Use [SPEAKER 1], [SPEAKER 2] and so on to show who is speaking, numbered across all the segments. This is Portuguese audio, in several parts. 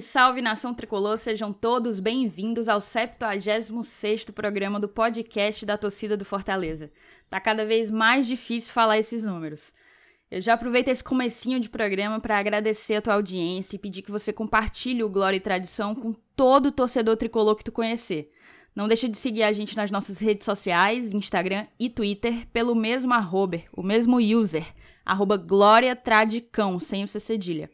[SPEAKER 1] Salve, salve nação tricolor, sejam todos bem-vindos ao 76º programa do podcast da torcida do Fortaleza. Tá cada vez mais difícil falar esses números. Eu já aproveito esse comecinho de programa para agradecer a tua audiência e pedir que você compartilhe o Glória e Tradição com todo torcedor tricolor que tu conhecer. Não deixe de seguir a gente nas nossas redes sociais, Instagram e Twitter, pelo mesmo arroba, o mesmo user, arroba Glória Tradicão, sem o C cedilha.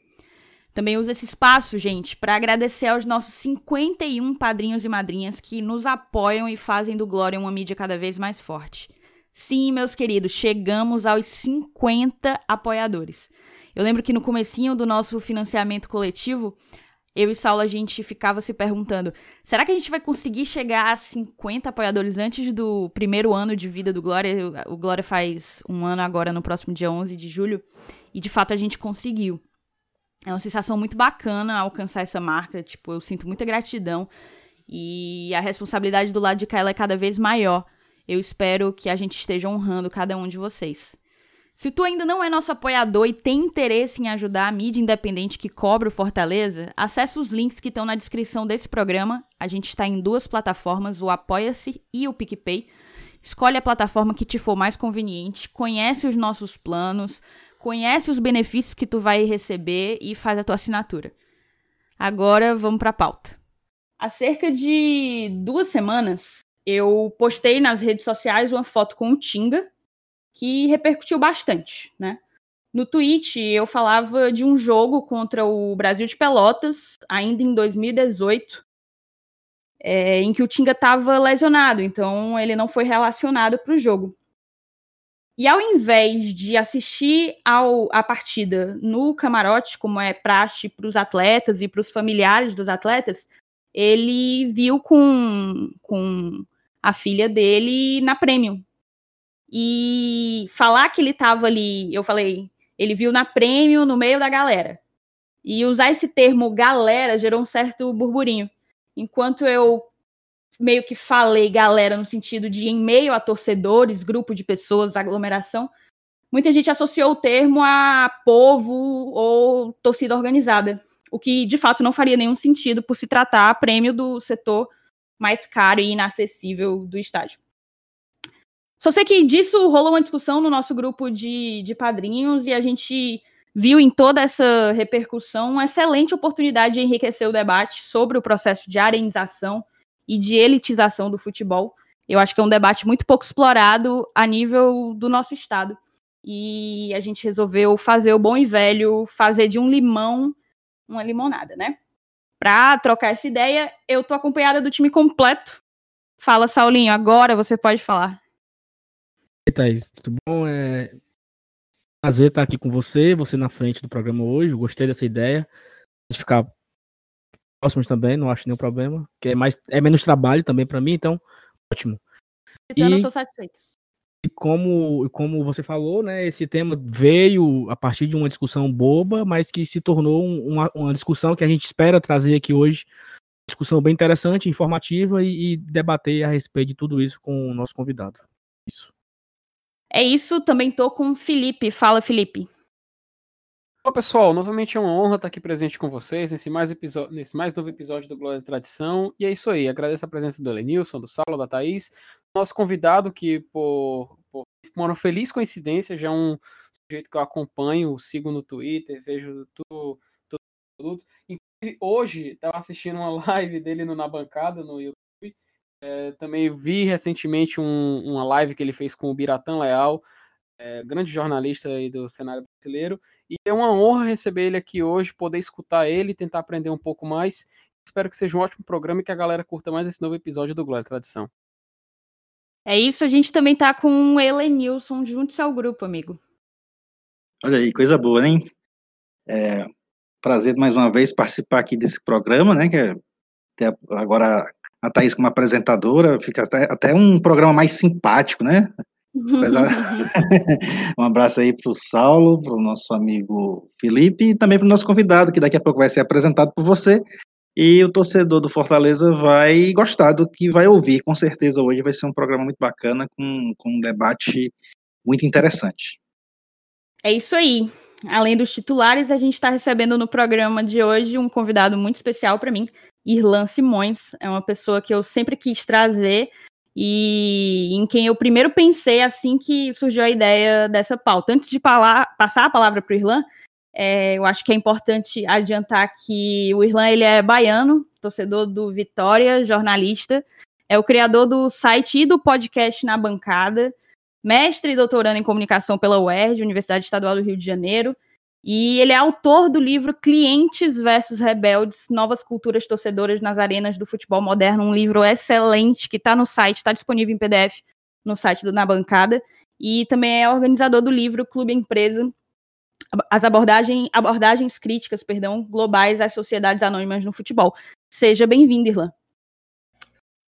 [SPEAKER 1] Também uso esse espaço, gente, para agradecer aos nossos 51 padrinhos e madrinhas que nos apoiam e fazem do Glória uma mídia cada vez mais forte. Sim, meus queridos, chegamos aos 50 apoiadores. Eu lembro que no comecinho do nosso financiamento coletivo, eu e Saulo a gente ficava se perguntando: será que a gente vai conseguir chegar a 50 apoiadores antes do primeiro ano de vida do Glória? O Glória faz um ano agora, no próximo dia 11 de julho, e de fato a gente conseguiu. É uma sensação muito bacana alcançar essa marca. Tipo, eu sinto muita gratidão. E a responsabilidade do lado de cá é cada vez maior. Eu espero que a gente esteja honrando cada um de vocês. Se tu ainda não é nosso apoiador e tem interesse em ajudar a mídia independente que cobra o Fortaleza, acesse os links que estão na descrição desse programa. A gente está em duas plataformas, o Apoia-se e o PicPay. Escolhe a plataforma que te for mais conveniente, conhece os nossos planos, conhece os benefícios que tu vai receber e faz a tua assinatura. Agora vamos para a pauta. Há cerca de duas semanas, eu postei nas redes sociais uma foto com o Tinga, que repercutiu bastante, né? No tweet, eu falava de um jogo contra o Brasil de Pelotas, ainda em 2018, é, em que o Tinga estava lesionado, então ele não foi relacionado para o jogo. E ao invés de assistir ao, a partida no camarote, como é praxe para os atletas e para os familiares dos atletas, ele viu com, com a filha dele na Premium. E falar que ele estava ali, eu falei, ele viu na Premium no meio da galera. E usar esse termo galera gerou um certo burburinho. Enquanto eu meio que falei galera no sentido de em meio a torcedores, grupo de pessoas, aglomeração, muita gente associou o termo a povo ou torcida organizada, o que de fato não faria nenhum sentido por se tratar a prêmio do setor mais caro e inacessível do estádio. Só sei que disso rolou uma discussão no nosso grupo de, de padrinhos e a gente viu em toda essa repercussão uma excelente oportunidade de enriquecer o debate sobre o processo de arenização e de elitização do futebol. Eu acho que é um debate muito pouco explorado a nível do nosso estado. E a gente resolveu fazer o bom e velho, fazer de um limão uma limonada, né? Para trocar essa ideia, eu tô acompanhada do time completo. Fala, Saulinho, agora você pode falar.
[SPEAKER 2] E Thaís, tudo bom? É prazer estar aqui com você, você na frente do programa hoje. Gostei dessa ideia de ficar próximos também, não acho nenhum problema. Que é, mais, é menos trabalho também para mim, então, ótimo.
[SPEAKER 1] Então, e, eu tô satisfeito.
[SPEAKER 2] E como, como você falou, né, esse tema veio a partir de uma discussão boba, mas que se tornou uma, uma discussão que a gente espera trazer aqui hoje. Discussão bem interessante, informativa e, e debater a respeito de tudo isso com o nosso convidado. Isso.
[SPEAKER 1] É isso, também tô com o Felipe. Fala, Felipe.
[SPEAKER 3] Olá pessoal, novamente é uma honra estar aqui presente com vocês nesse mais, nesse mais novo episódio do Glória e Tradição. E é isso aí, agradeço a presença do Elenilson, do Saulo, da Thaís, nosso convidado que, por, por uma feliz coincidência, já é um sujeito que eu acompanho, sigo no Twitter, vejo tudo, tudo, tudo. Inclusive, hoje estava assistindo uma live dele no, na bancada no YouTube. É, também vi recentemente um, uma live que ele fez com o Biratã Leal, é, grande jornalista aí do cenário brasileiro. E é uma honra receber ele aqui hoje, poder escutar ele, tentar aprender um pouco mais. Espero que seja um ótimo programa e que a galera curta mais esse novo episódio do Glória Tradição.
[SPEAKER 1] É isso, a gente também tá com o Elenilson junto ao grupo, amigo.
[SPEAKER 4] Olha aí, coisa boa, hein? É, prazer mais uma vez participar aqui desse programa, né? Que é, agora a Thaís como apresentadora, fica até, até um programa mais simpático, né? um abraço aí para o Saulo, para o nosso amigo Felipe e também para o nosso convidado, que daqui a pouco vai ser apresentado por você. E o torcedor do Fortaleza vai gostar do que vai ouvir, com certeza hoje vai ser um programa muito bacana, com, com um debate muito interessante.
[SPEAKER 1] É isso aí. além dos titulares, a gente está recebendo no programa de hoje um convidado muito especial para mim, Irlan Simões. É uma pessoa que eu sempre quis trazer e em quem eu primeiro pensei assim que surgiu a ideia dessa pauta. Antes de passar a palavra para o Irlan, é, eu acho que é importante adiantar que o Irlan ele é baiano, torcedor do Vitória, jornalista, é o criador do site e do podcast Na Bancada, mestre e doutorando em comunicação pela UERJ, Universidade Estadual do Rio de Janeiro, e ele é autor do livro Clientes versus Rebeldes: Novas Culturas Torcedoras nas Arenas do Futebol Moderno, um livro excelente que está no site, está disponível em PDF no site do Na Bancada, e também é organizador do livro Clube Empresa, as abordagem, abordagens críticas, perdão, globais às sociedades anônimas no futebol. Seja bem-vindo, Irlan.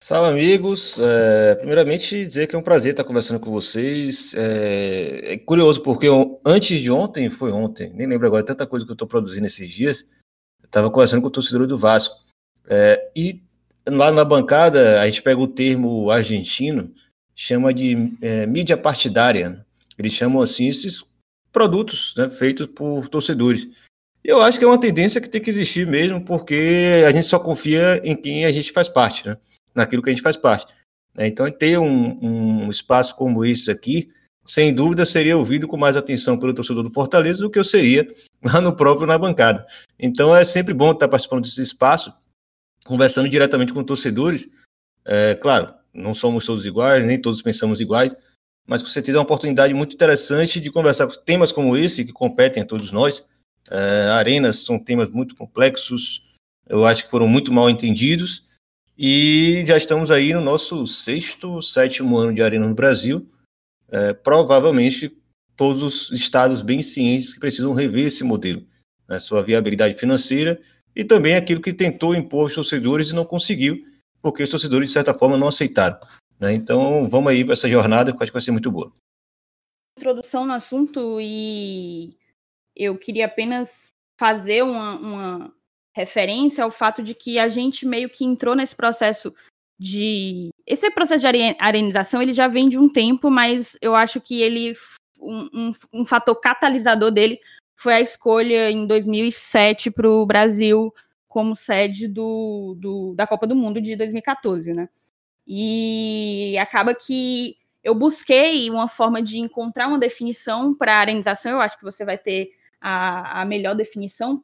[SPEAKER 5] Salve, amigos. É, primeiramente, dizer que é um prazer estar conversando com vocês. É, é curioso, porque eu, antes de ontem, foi ontem, nem lembro agora, tanta coisa que eu estou produzindo esses dias, estava conversando com o torcedor do Vasco. É, e lá na bancada, a gente pega o termo argentino, chama de é, mídia partidária. Né? Eles chamam assim esses produtos né, feitos por torcedores. Eu acho que é uma tendência que tem que existir mesmo, porque a gente só confia em quem a gente faz parte, né? Naquilo que a gente faz parte. Né? Então, ter um, um espaço como esse aqui, sem dúvida, seria ouvido com mais atenção pelo torcedor do Fortaleza do que eu seria lá no próprio na bancada. Então, é sempre bom estar participando desse espaço, conversando diretamente com torcedores. É, claro, não somos todos iguais, nem todos pensamos iguais, mas com certeza é uma oportunidade muito interessante de conversar com temas como esse, que competem a todos nós. É, arenas são temas muito complexos, eu acho que foram muito mal entendidos, e já estamos aí no nosso sexto, sétimo ano de Arena no Brasil. É, provavelmente todos os estados bem cientes que precisam rever esse modelo, né, sua viabilidade financeira e também aquilo que tentou impor os torcedores e não conseguiu, porque os torcedores, de certa forma, não aceitaram. Né? Então, vamos aí para essa jornada que acho que vai ser muito boa.
[SPEAKER 1] Introdução no assunto e eu queria apenas fazer uma, uma referência ao fato de que a gente meio que entrou nesse processo de. Esse processo de arenização ele já vem de um tempo, mas eu acho que ele. Um, um, um fator catalisador dele foi a escolha em 2007 para o Brasil como sede do, do, da Copa do Mundo de 2014, né? E acaba que eu busquei uma forma de encontrar uma definição para arenização, eu acho que você vai ter a, a melhor definição,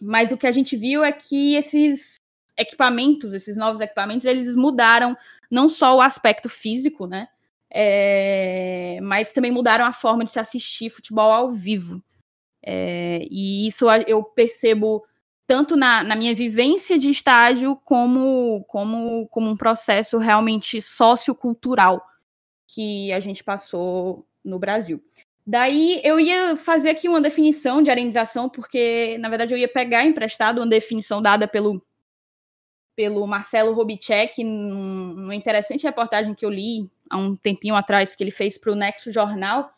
[SPEAKER 1] mas o que a gente viu é que esses equipamentos, esses novos equipamentos, eles mudaram não só o aspecto físico, né? É, mas também mudaram a forma de se assistir futebol ao vivo. É, e isso eu percebo tanto na, na, minha vivência de estágio como, como, como um processo realmente sociocultural que a gente passou no Brasil. Daí eu ia fazer aqui uma definição de arenização, porque na verdade eu ia pegar emprestado uma definição dada pelo, pelo Marcelo Robitschek, numa interessante reportagem que eu li há um tempinho atrás, que ele fez para o Nexo Jornal,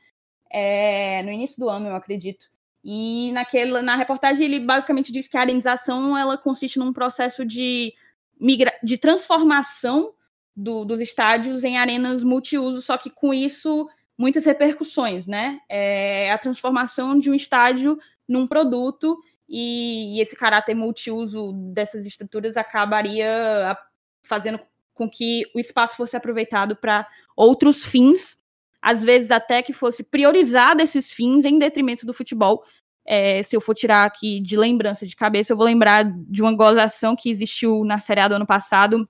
[SPEAKER 1] é, no início do ano, eu acredito. E naquela, na reportagem ele basicamente diz que a arenização ela consiste num processo de, migra de transformação do, dos estádios em arenas multiuso, só que com isso muitas repercussões, né? É a transformação de um estádio num produto e, e esse caráter multiuso dessas estruturas acabaria fazendo com que o espaço fosse aproveitado para outros fins, às vezes até que fosse priorizado esses fins em detrimento do futebol. É, se eu for tirar aqui de lembrança de cabeça, eu vou lembrar de uma gozação que existiu na Série A do ano passado,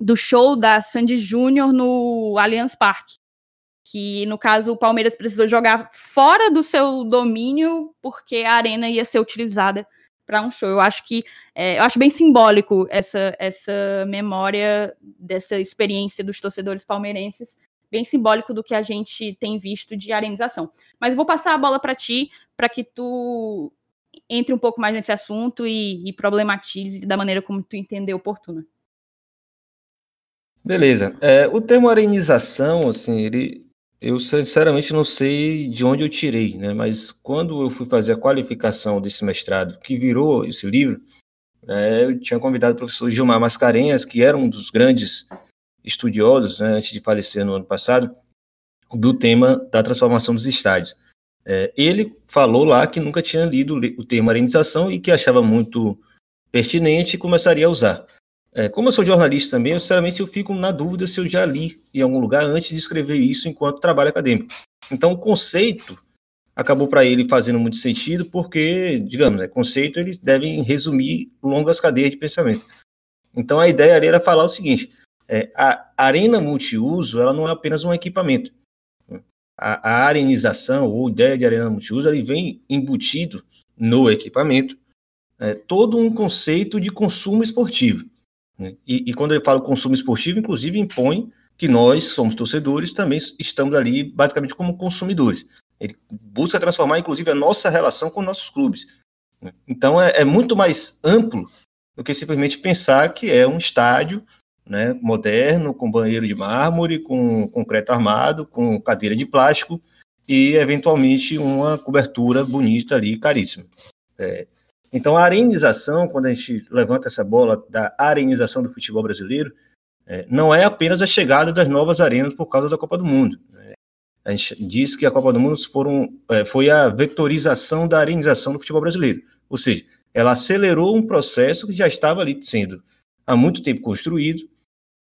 [SPEAKER 1] do show da Sandy Júnior no Allianz Parque que no caso o Palmeiras precisou jogar fora do seu domínio porque a arena ia ser utilizada para um show. Eu acho que é, eu acho bem simbólico essa essa memória dessa experiência dos torcedores palmeirenses, bem simbólico do que a gente tem visto de arenização. Mas vou passar a bola para ti para que tu entre um pouco mais nesse assunto e, e problematize da maneira como tu entender oportuna.
[SPEAKER 5] Beleza. É, o termo arenização, assim, ele eu sinceramente não sei de onde eu tirei, né? Mas quando eu fui fazer a qualificação desse mestrado, que virou esse livro, é, eu tinha convidado o professor Gilmar Mascarenhas, que era um dos grandes estudiosos, né, antes de falecer no ano passado, do tema da transformação dos estádios. É, ele falou lá que nunca tinha lido o termo arenização e que achava muito pertinente e começaria a usar. É, como eu sou jornalista também, eu, sinceramente eu fico na dúvida se eu já li em algum lugar antes de escrever isso enquanto trabalho acadêmico. Então, o conceito acabou para ele fazendo muito sentido, porque, digamos, né, conceito eles devem resumir longas cadeias de pensamento. Então, a ideia ali era falar o seguinte: é, a arena multiuso ela não é apenas um equipamento. A, a arenização, ou ideia de arena multiuso, ele vem embutido no equipamento é, todo um conceito de consumo esportivo. Né? E, e, quando eu falo consumo esportivo, inclusive impõe que nós, somos torcedores, também estamos ali basicamente como consumidores. Ele busca transformar, inclusive, a nossa relação com nossos clubes. Né? Então, é, é muito mais amplo do que simplesmente pensar que é um estádio né, moderno, com banheiro de mármore, com concreto armado, com cadeira de plástico e, eventualmente, uma cobertura bonita ali, caríssima. É, então, a arenização, quando a gente levanta essa bola da arenização do futebol brasileiro, é, não é apenas a chegada das novas arenas por causa da Copa do Mundo. Né? A gente diz que a Copa do Mundo foram, é, foi a vetorização da arenização do futebol brasileiro. Ou seja, ela acelerou um processo que já estava ali sendo há muito tempo construído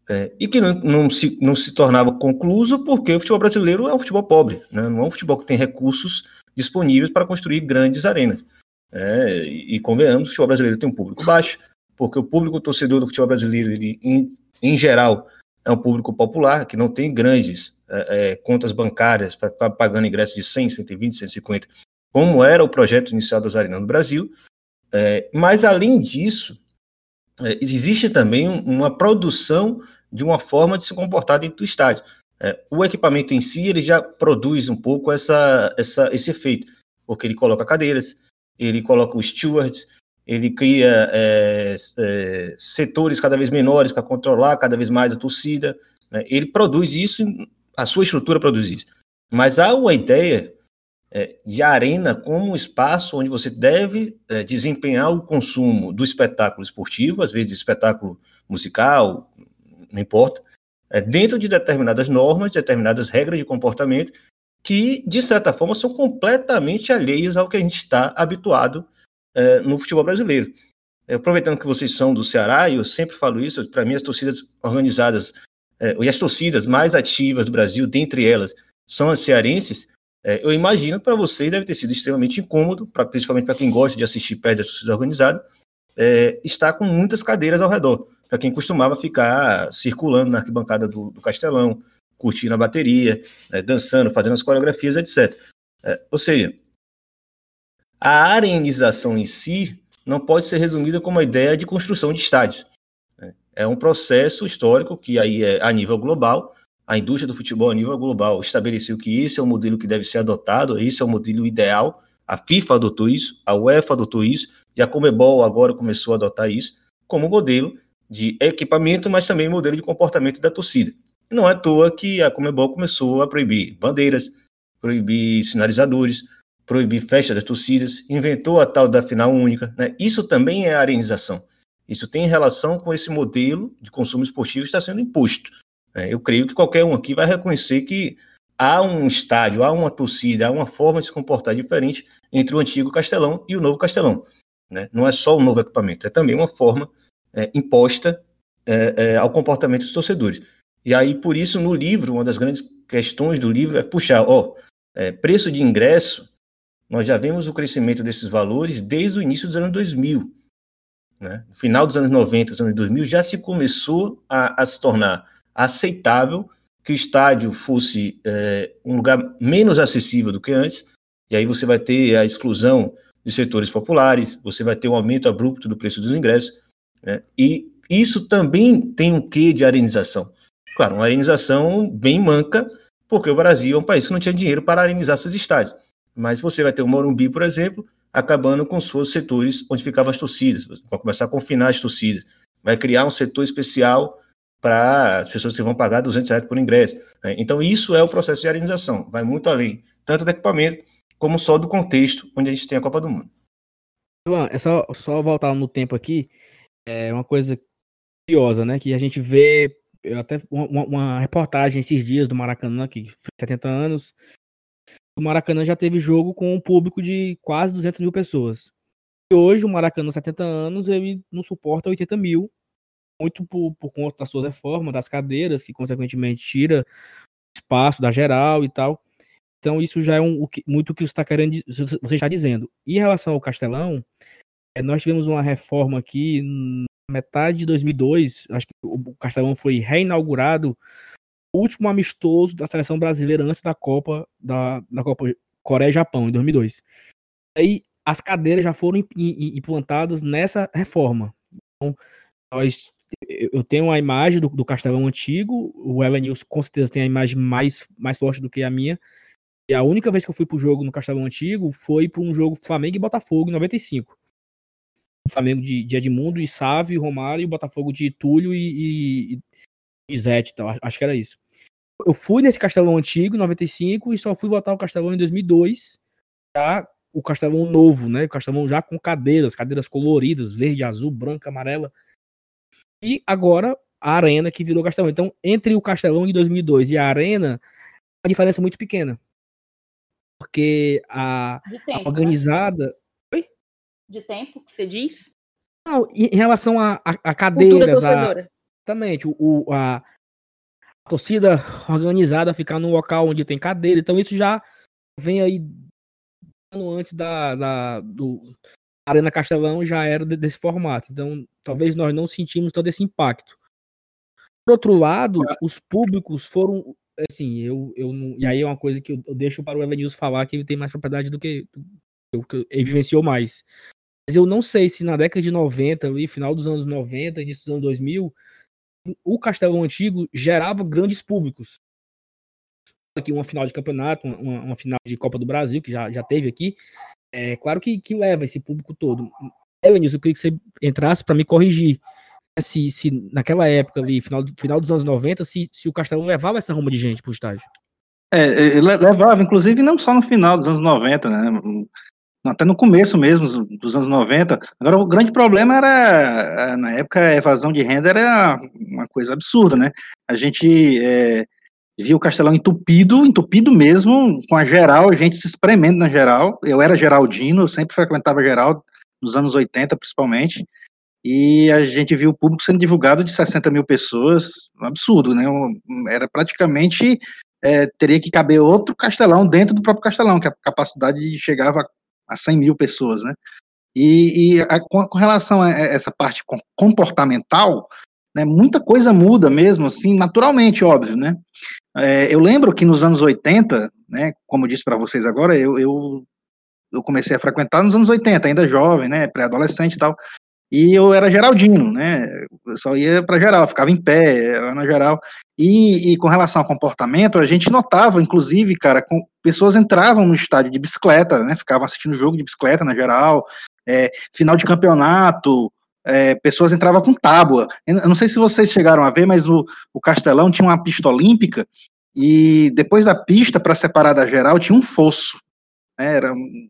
[SPEAKER 5] é, e que não, não, se, não se tornava concluso porque o futebol brasileiro é um futebol pobre, né? não é um futebol que tem recursos disponíveis para construir grandes arenas. É, e, convenhamos, o futebol brasileiro tem um público baixo, porque o público torcedor do futebol brasileiro, ele, em, em geral, é um público popular, que não tem grandes é, é, contas bancárias para ficar pagando ingresso de 100, 120, 150, como era o projeto inicial das Arenas no Brasil. É, mas, além disso, é, existe também uma produção de uma forma de se comportar dentro do estádio. É, o equipamento em si, ele já produz um pouco essa, essa, esse efeito, porque ele coloca cadeiras, ele coloca os stewards, ele cria é, é, setores cada vez menores para controlar cada vez mais a torcida. Né? Ele produz isso, a sua estrutura produz isso. Mas há uma ideia é, de arena como um espaço onde você deve é, desempenhar o consumo do espetáculo esportivo, às vezes espetáculo musical, não importa, é, dentro de determinadas normas, determinadas regras de comportamento que, de certa forma, são completamente alheias ao que a gente está habituado é, no futebol brasileiro. É, aproveitando que vocês são do Ceará, e eu sempre falo isso, para mim as torcidas organizadas, é, e as torcidas mais ativas do Brasil, dentre elas, são as cearenses, é, eu imagino para vocês deve ter sido extremamente incômodo, pra, principalmente para quem gosta de assistir perto da torcida organizada, é, estar com muitas cadeiras ao redor, para quem costumava ficar circulando na arquibancada do, do Castelão, curtindo a bateria, né, dançando, fazendo as coreografias, etc. É, ou seja, a arenização em si não pode ser resumida como uma ideia de construção de estádios. Né? É um processo histórico que aí é a nível global, a indústria do futebol a nível global estabeleceu que esse é o modelo que deve ser adotado, esse é o modelo ideal. A FIFA adotou isso, a UEFA adotou isso, e a Comebol agora começou a adotar isso como modelo de equipamento, mas também modelo de comportamento da torcida. Não é à toa que a Comebol começou a proibir bandeiras, proibir sinalizadores, proibir festas das torcidas, inventou a tal da final única. Né? Isso também é arenização. Isso tem relação com esse modelo de consumo esportivo que está sendo imposto. Né? Eu creio que qualquer um aqui vai reconhecer que há um estádio, há uma torcida, há uma forma de se comportar diferente entre o antigo Castelão e o novo Castelão. Né? Não é só o novo equipamento, é também uma forma é, imposta é, é, ao comportamento dos torcedores. E aí, por isso, no livro, uma das grandes questões do livro é puxar, ó, é, preço de ingresso, nós já vemos o crescimento desses valores desde o início dos anos 2000. Né? No final dos anos 90, dos anos 2000, já se começou a, a se tornar aceitável que o estádio fosse é, um lugar menos acessível do que antes, e aí você vai ter a exclusão de setores populares, você vai ter um aumento abrupto do preço dos ingressos, né? e isso também tem um quê de arenização. Claro, uma arenização bem manca, porque o Brasil é um país que não tinha dinheiro para arenizar seus estádios. Mas você vai ter o Morumbi, por exemplo, acabando com seus setores onde ficavam as torcidas, vai começar a confinar as torcidas, vai criar um setor especial para as pessoas que vão pagar 200 reais por ingresso. Né? Então, isso é o processo de arenização, vai muito além, tanto do equipamento, como só do contexto onde a gente tem a Copa do Mundo.
[SPEAKER 2] Ivan, é só, só voltar no tempo aqui, é uma coisa curiosa, né, que a gente vê eu até uma, uma, reportagem esses dias do Maracanã, que foi 70 anos, o Maracanã já teve jogo com um público de quase 200 mil pessoas. E hoje o Maracanã, 70 anos, ele não suporta 80 mil, muito por, por conta das suas reformas, das cadeiras, que consequentemente tira espaço da geral e tal. Então isso já é um, muito o que você está querendo, você está dizendo. E em relação ao Castelão, é, nós tivemos uma reforma aqui metade de 2002, acho que o Castelão foi reinaugurado, o último amistoso da seleção brasileira antes da Copa da, da Copa Coreia e Japão em 2002. Aí as cadeiras já foram implantadas nessa reforma. Então, nós, eu tenho a imagem do, do Castelão antigo, o Evanilson com certeza tem a imagem mais, mais forte do que a minha. E a única vez que eu fui pro jogo no Castelão antigo foi para um jogo Flamengo e Botafogo em 95. O Flamengo de, de Edmundo e Sávio, Romário, e o Botafogo de Túlio e, e, e Zete, então, acho que era isso. Eu fui nesse Castelão antigo, 95, e só fui voltar ao Castelão em 2002, já o Castelão novo, né? O Castelão já com cadeiras, cadeiras coloridas, verde, azul, branca, amarela. E agora a Arena que virou Castelão. Então, entre o Castelão de 2002 e a Arena, a diferença é muito pequena. Porque a, tempo, a né? organizada. Né?
[SPEAKER 1] De tempo que você diz?
[SPEAKER 2] Não, em relação a, a, a cadeiras. A, exatamente. O, a, a torcida organizada ficar num local onde tem cadeira. Então, isso já vem aí antes da, da do Arena Castelão já era desse formato. Então, talvez nós não sentimos todo esse impacto. Por outro lado, os públicos foram assim, eu, eu não, e aí é uma coisa que eu, eu deixo para o Evanilson falar que ele tem mais propriedade do que que ele vivenciou mais. Mas eu não sei se na década de 90, ali, final dos anos 90, início dos anos 2000, o Castelão Antigo gerava grandes públicos aqui uma final de campeonato, uma, uma, final de Copa do Brasil, que já, já teve aqui, é claro que, que leva esse público todo. Elenilson, eu queria que você entrasse para me corrigir. Se, se naquela época ali, final, final dos anos 90, se, se o Castelão levava essa ruma de gente para o estádio.
[SPEAKER 4] É, é levava, inclusive não só no final dos anos 90, né? Até no começo mesmo dos anos 90. Agora, o grande problema era, na época, a evasão de renda era uma coisa absurda, né? A gente é, via o Castelão entupido, entupido mesmo, com a geral, a gente se espremendo na geral. Eu era geraldino, eu sempre frequentava geral, nos anos 80 principalmente, e a gente viu o público sendo divulgado de 60 mil pessoas, um absurdo, né? Era praticamente, é, teria que caber outro Castelão dentro do próprio Castelão, que a capacidade chegava a 100 mil pessoas, né? E, e a, com, com relação a essa parte comportamental, né, muita coisa muda mesmo, assim, naturalmente, óbvio, né? É, eu lembro que nos anos 80, né, como eu disse para vocês agora, eu, eu, eu, comecei a frequentar nos anos 80, ainda jovem, né, pré-adolescente e tal, e eu era geraldino, né, eu só ia para geral, ficava em pé, lá na geral, e, e, com relação ao comportamento, a gente notava, inclusive, cara, com, pessoas entravam no estádio de bicicleta, né, ficavam assistindo jogo de bicicleta na geral, é, final de campeonato, é, pessoas entravam com tábua. Eu não sei se vocês chegaram a ver, mas o, o Castelão tinha uma pista olímpica e depois da pista, para separar da geral, tinha um fosso. Né, era um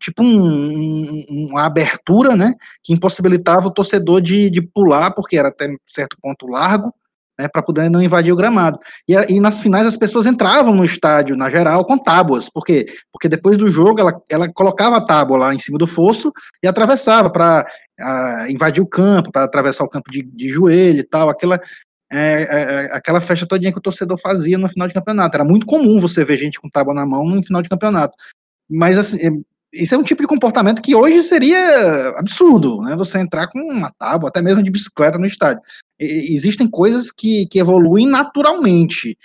[SPEAKER 4] tipo um, uma abertura né, que impossibilitava o torcedor de, de pular, porque era até certo ponto largo, né, para poder não invadir o gramado. E, e, nas finais as pessoas entravam no estádio, na geral, com tábuas. Por quê? Porque depois do jogo ela, ela colocava a tábua lá em cima do fosso e atravessava para invadir o campo, para atravessar o campo de, de joelho e tal, aquela, é, é, é, aquela festa todinha que o torcedor fazia no final de campeonato. Era muito comum você ver gente com tábua na mão no final de campeonato. Mas assim, isso é um tipo de comportamento que hoje seria absurdo, né? Você entrar com uma tábua, até mesmo de bicicleta no estádio. E, existem coisas que, que evoluem naturalmente.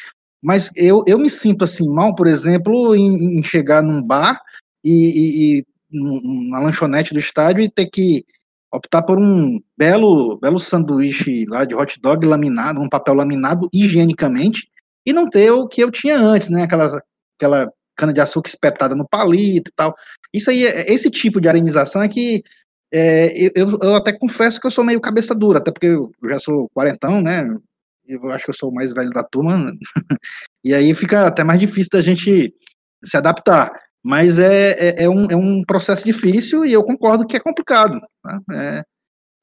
[SPEAKER 4] Mas eu, eu me sinto assim mal, por exemplo, em, em chegar num bar e, e, e na lanchonete do estádio e ter que optar por um belo, belo sanduíche lá de hot dog laminado, um papel laminado higienicamente, e não ter o que eu tinha antes, né? Aquela, aquela cana-de-açúcar espetada no palito e tal. Isso aí, é, esse tipo de arenização é que é, eu, eu, até confesso que eu sou meio cabeça dura, até porque eu já sou quarentão, né? Eu acho que eu sou o mais velho da turma, e aí fica até mais difícil da gente se adaptar. Mas é, é, é, um, é um processo difícil e eu concordo que é complicado. Tá? É,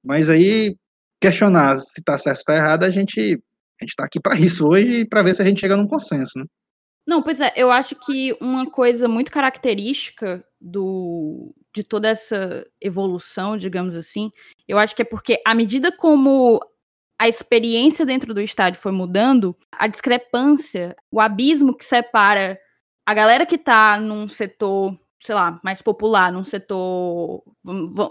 [SPEAKER 4] mas aí, questionar se está certo ou está errado, a gente a está aqui para isso hoje, para ver se a gente chega num consenso. Né?
[SPEAKER 1] Não, pois é, eu acho que uma coisa muito característica do de toda essa evolução, digamos assim, eu acho que é porque à medida como a experiência dentro do estádio foi mudando, a discrepância, o abismo que separa a galera que tá num setor, sei lá, mais popular, num setor.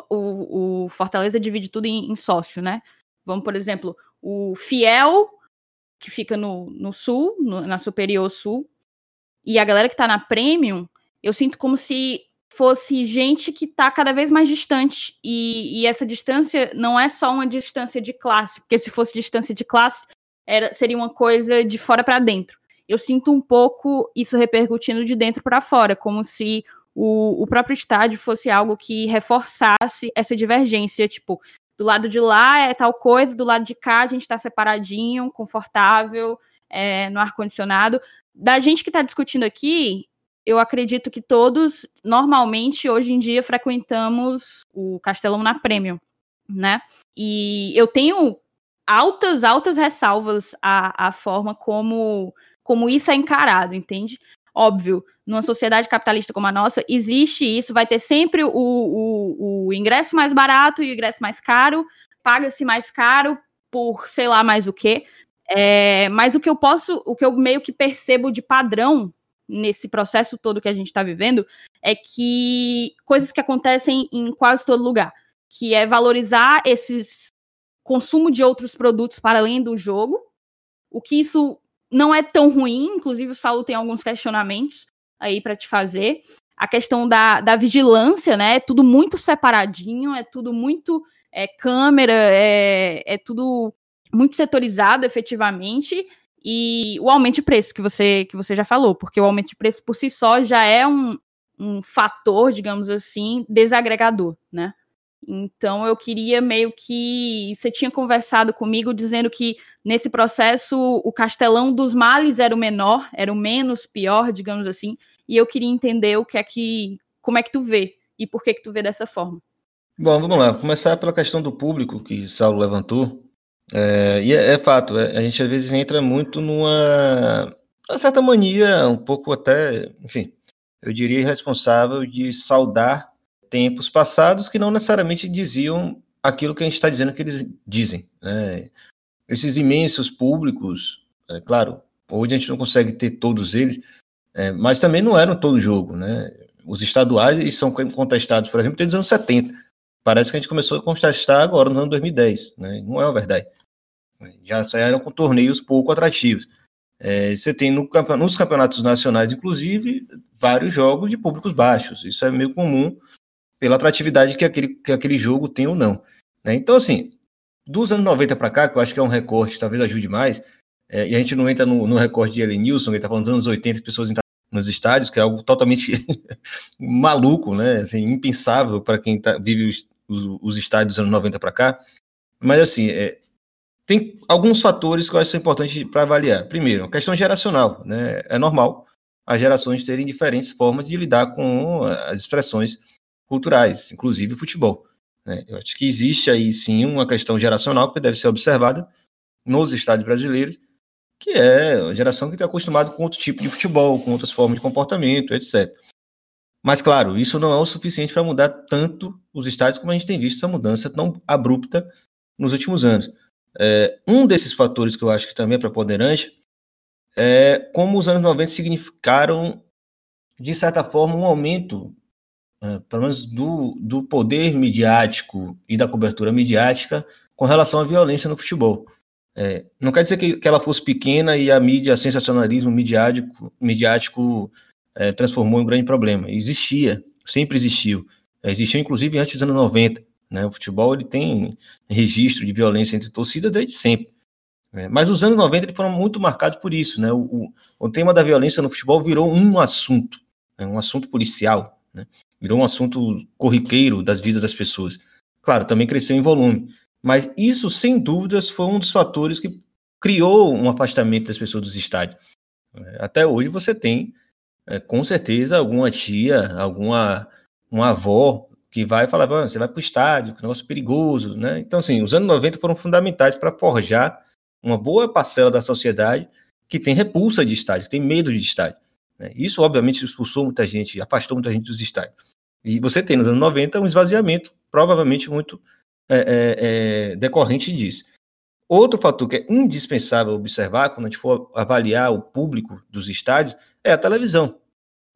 [SPEAKER 1] O, o Fortaleza divide tudo em, em sócio, né? Vamos, por exemplo, o Fiel, que fica no, no sul, no, na Superior Sul, e a galera que tá na Premium, eu sinto como se fosse gente que está cada vez mais distante. E, e, essa distância não é só uma distância de classe, porque se fosse distância de classe, era, seria uma coisa de fora para dentro. Eu sinto um pouco isso repercutindo de dentro para fora, como se o, o próprio estádio fosse algo que reforçasse essa divergência. Tipo, do lado de lá é tal coisa, do lado de cá a gente está separadinho, confortável, é, no ar-condicionado. Da gente que está discutindo aqui, eu acredito que todos, normalmente, hoje em dia, frequentamos o Castelão na Premium, né? E eu tenho altas, altas ressalvas à, à forma como, como isso é encarado, entende? Óbvio, numa sociedade capitalista como a nossa, existe isso, vai ter sempre o, o, o ingresso mais barato e o ingresso mais caro, paga-se mais caro por sei lá mais o que. É, mas o que eu posso, o que eu meio que percebo de padrão nesse processo todo que a gente está vivendo é que coisas que acontecem em quase todo lugar, que é valorizar esses consumo de outros produtos para além do jogo, o que isso não é tão ruim, inclusive o Saulo tem alguns questionamentos aí para te fazer. A questão da, da vigilância, né? É tudo muito separadinho, é tudo muito é, câmera, é, é tudo muito setorizado efetivamente e o aumento de preço que você, que você já falou, porque o aumento de preço por si só já é um, um fator, digamos assim, desagregador, né? Então eu queria meio que você tinha conversado comigo dizendo que nesse processo o castelão dos males era o menor, era o menos pior, digamos assim, e eu queria entender o que é que como é que tu vê e por que que tu vê dessa forma.
[SPEAKER 5] Bom, vamos lá, começar pela questão do público que Saulo levantou. É, e é, é fato, é, a gente às vezes entra muito numa uma certa mania, um pouco até, enfim, eu diria irresponsável de saudar tempos passados que não necessariamente diziam aquilo que a gente está dizendo que eles dizem. Né? Esses imensos públicos, é claro, hoje a gente não consegue ter todos eles, é, mas também não eram todo jogo. Né? Os estaduais são contestados, por exemplo, desde os anos 70. Parece que a gente começou a contestar agora no ano 2010. Né? Não é uma verdade. Já saíram com torneios pouco atrativos. É, você tem no, nos campeonatos nacionais, inclusive, vários jogos de públicos baixos. Isso é meio comum pela atratividade que aquele, que aquele jogo tem ou não. Né? Então, assim, dos anos 90 para cá, que eu acho que é um recorte, talvez ajude mais, é, e a gente não entra no, no recorde de Ellen Nilson, que está falando dos anos 80, pessoas entraram nos estádios, que é algo totalmente maluco, né? Assim, impensável para quem tá, vive os, os, os, estádios dos anos 90 para cá. Mas, assim, é, tem alguns fatores que eu acho importantes para avaliar. Primeiro, a questão geracional. Né? É normal as gerações terem diferentes formas de lidar com as expressões culturais, inclusive futebol. Né? Eu acho que existe aí sim uma questão geracional que deve ser observada nos estádios brasileiros, que é a geração que está acostumada com outro tipo de futebol, com outras formas de comportamento, etc. Mas, claro, isso não é o suficiente para mudar tanto os estádios como a gente tem visto essa mudança tão abrupta nos últimos anos. É, um desses fatores que eu acho que também é preponderante é como os anos 90 significaram, de certa forma, um aumento, é, pelo menos do, do poder midiático e da cobertura midiática com relação à violência no futebol. É, não quer dizer que, que ela fosse pequena e a mídia, sensacionalismo midiático, midiático é, transformou em um grande problema. Existia, sempre existiu. Existiu, inclusive, antes dos anos 90. Né? O futebol ele tem registro de violência entre torcidas desde sempre. Né? Mas os anos 90 eles foram muito marcados por isso. Né? O, o, o tema da violência no futebol virou um assunto, né? um assunto policial, né? virou um assunto corriqueiro das vidas das pessoas. Claro, também cresceu em volume. Mas isso, sem dúvidas, foi um dos fatores que criou um afastamento das pessoas dos estádios. Até hoje você tem, é, com certeza, alguma tia, alguma uma avó que vai falar, você vai para o estádio, que negócio perigoso, né? Então, assim, os anos 90 foram fundamentais para forjar uma boa parcela da sociedade que tem repulsa de estádio, tem medo de estádio. Né? Isso, obviamente, expulsou muita gente, afastou muita gente dos estádios. E você tem nos anos 90 um esvaziamento, provavelmente muito é, é, é, decorrente disso. Outro fator que é indispensável observar quando a gente for avaliar o público dos estádios é a televisão.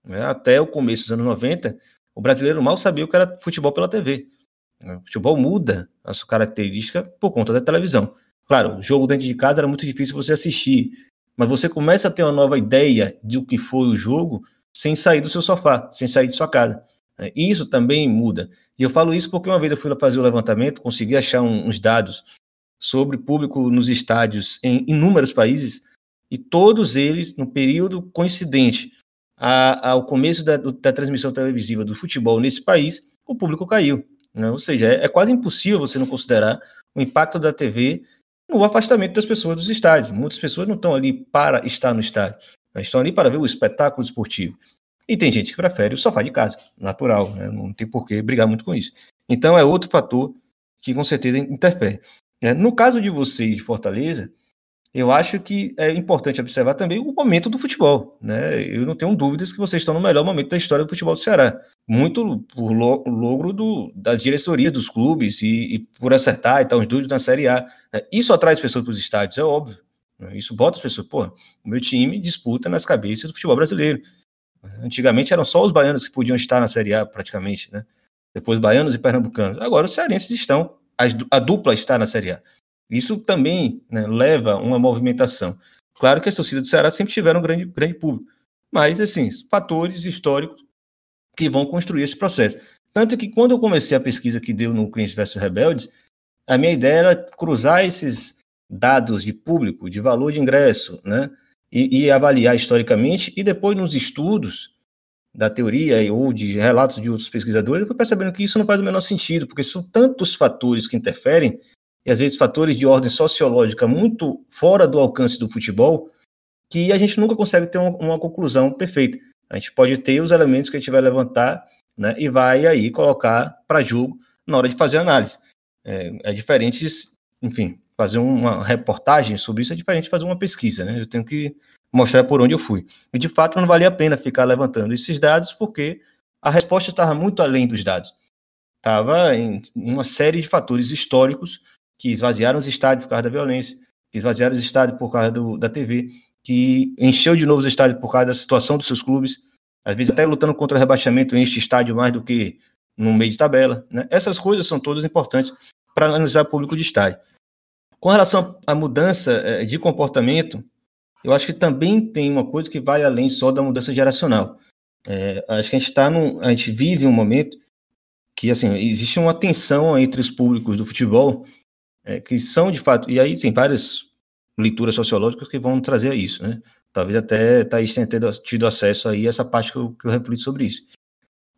[SPEAKER 5] Né? Até o começo dos anos 90, o brasileiro mal sabia o que era futebol pela TV. O futebol muda a sua característica por conta da televisão. Claro, o jogo dentro de casa era muito difícil você assistir, mas você começa a ter uma nova ideia de o que foi o jogo sem sair do seu sofá, sem sair de sua casa. Isso também muda. E eu falo isso porque uma vez eu fui fazer o levantamento, consegui achar uns dados sobre público nos estádios em inúmeros países, e todos eles, no período coincidente a, ao começo da, da, transmissão televisiva do futebol nesse país, o público caiu. Né? Ou seja, é, é, quase impossível você não considerar o impacto da TV no afastamento das pessoas dos estádios. Muitas pessoas não estão ali para estar no estádio, né? estão ali para ver o espetáculo esportivo. E tem gente que prefere o sofá de casa, natural, né? não tem por que brigar muito com isso. Então é outro fator que com certeza interfere. Né? No caso de vocês de Fortaleza, eu acho que é importante observar também o momento do futebol. Né? Eu não tenho dúvidas que vocês estão no melhor momento da história do futebol do Ceará. Muito por logro do, da diretoria dos clubes e, e, por acertar e tal, os dúvidas na Série A. Né? Isso atrai as pessoas para os estádios, é óbvio. Né? Isso bota as pessoas, pô, o meu time disputa nas cabeças do futebol brasileiro. Antigamente eram só os baianos que podiam estar na Série A, praticamente, né? Depois baianos e pernambucanos. Agora os cearenses estão a, dupla está na Série A. Isso também né, leva uma movimentação. Claro que as torcidas do Ceará sempre tiveram um grande, grande público, mas, assim, fatores históricos que vão construir esse processo. Tanto que quando eu comecei a pesquisa que deu no Clientes versus Rebeldes, a minha ideia era cruzar esses dados de público, de valor de ingresso, né, e, e avaliar historicamente, e depois nos estudos, da teoria ou de relatos de outros pesquisadores, eu fui percebendo que isso não faz o menor sentido, porque são tantos fatores que interferem, e às vezes fatores de ordem sociológica muito fora do alcance do futebol, que a gente nunca consegue ter uma, uma conclusão perfeita. A gente pode ter os elementos que a gente vai levantar né, e vai aí colocar para jogo na hora de fazer análise. É, é diferente, enfim, fazer uma reportagem sobre isso é diferente de fazer uma pesquisa, né? Eu tenho que mostrar por onde eu fui. E de fato não valia a pena ficar levantando esses dados porque a resposta estava muito além dos dados. Estava em uma série de fatores históricos que esvaziaram os estádios por causa da violência, que esvaziaram os estádios por causa do, da TV, que encheu de novo os estádios por causa da situação dos seus clubes, às vezes até lutando contra o rebaixamento enche estádio mais do que no meio de tabela. Né? Essas coisas são todas importantes para analisar o público de estádio. Com relação à mudança eh, de comportamento, eu acho que também tem uma coisa que vai além só da mudança geracional. É, acho que a gente está num, a gente vive um momento que assim existe uma tensão entre os públicos do futebol é, que são de fato e aí tem várias leituras sociológicas que vão trazer isso, né? Talvez até Thaís tenha tido, acesso aí a essa parte que eu, que eu reflito sobre isso.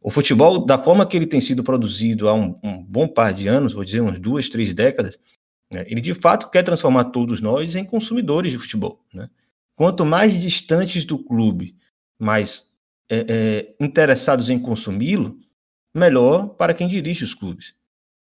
[SPEAKER 5] O futebol, da forma que ele tem sido produzido há um, um bom par de anos, vou dizer umas duas, três décadas, né, ele de fato quer transformar todos nós em consumidores de futebol, né? Quanto mais distantes do clube, mais é, é, interessados em consumi-lo, melhor para quem dirige os clubes,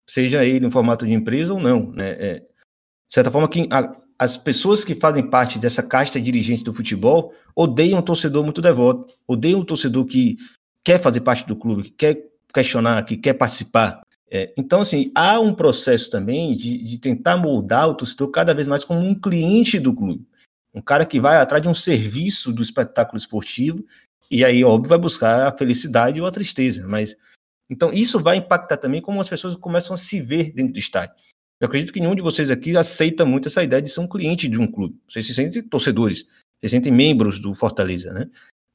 [SPEAKER 5] seja ele em formato de empresa ou não. Né? É, de certa forma, quem, a, as pessoas que fazem parte dessa casta dirigente do futebol odeiam um torcedor muito devoto, odeiam um torcedor que quer fazer parte do clube, que quer questionar, que quer participar. É, então, assim, há um processo também de, de tentar moldar o torcedor cada vez mais como um cliente do clube. Um cara que vai atrás de um serviço do espetáculo esportivo, e aí, óbvio, vai buscar a felicidade ou a tristeza. Mas então isso vai impactar também como as pessoas começam a se ver dentro do estádio. Eu acredito que nenhum de vocês aqui aceita muito essa ideia de ser um cliente de um clube. Vocês se sentem torcedores, se sentem membros do Fortaleza, né?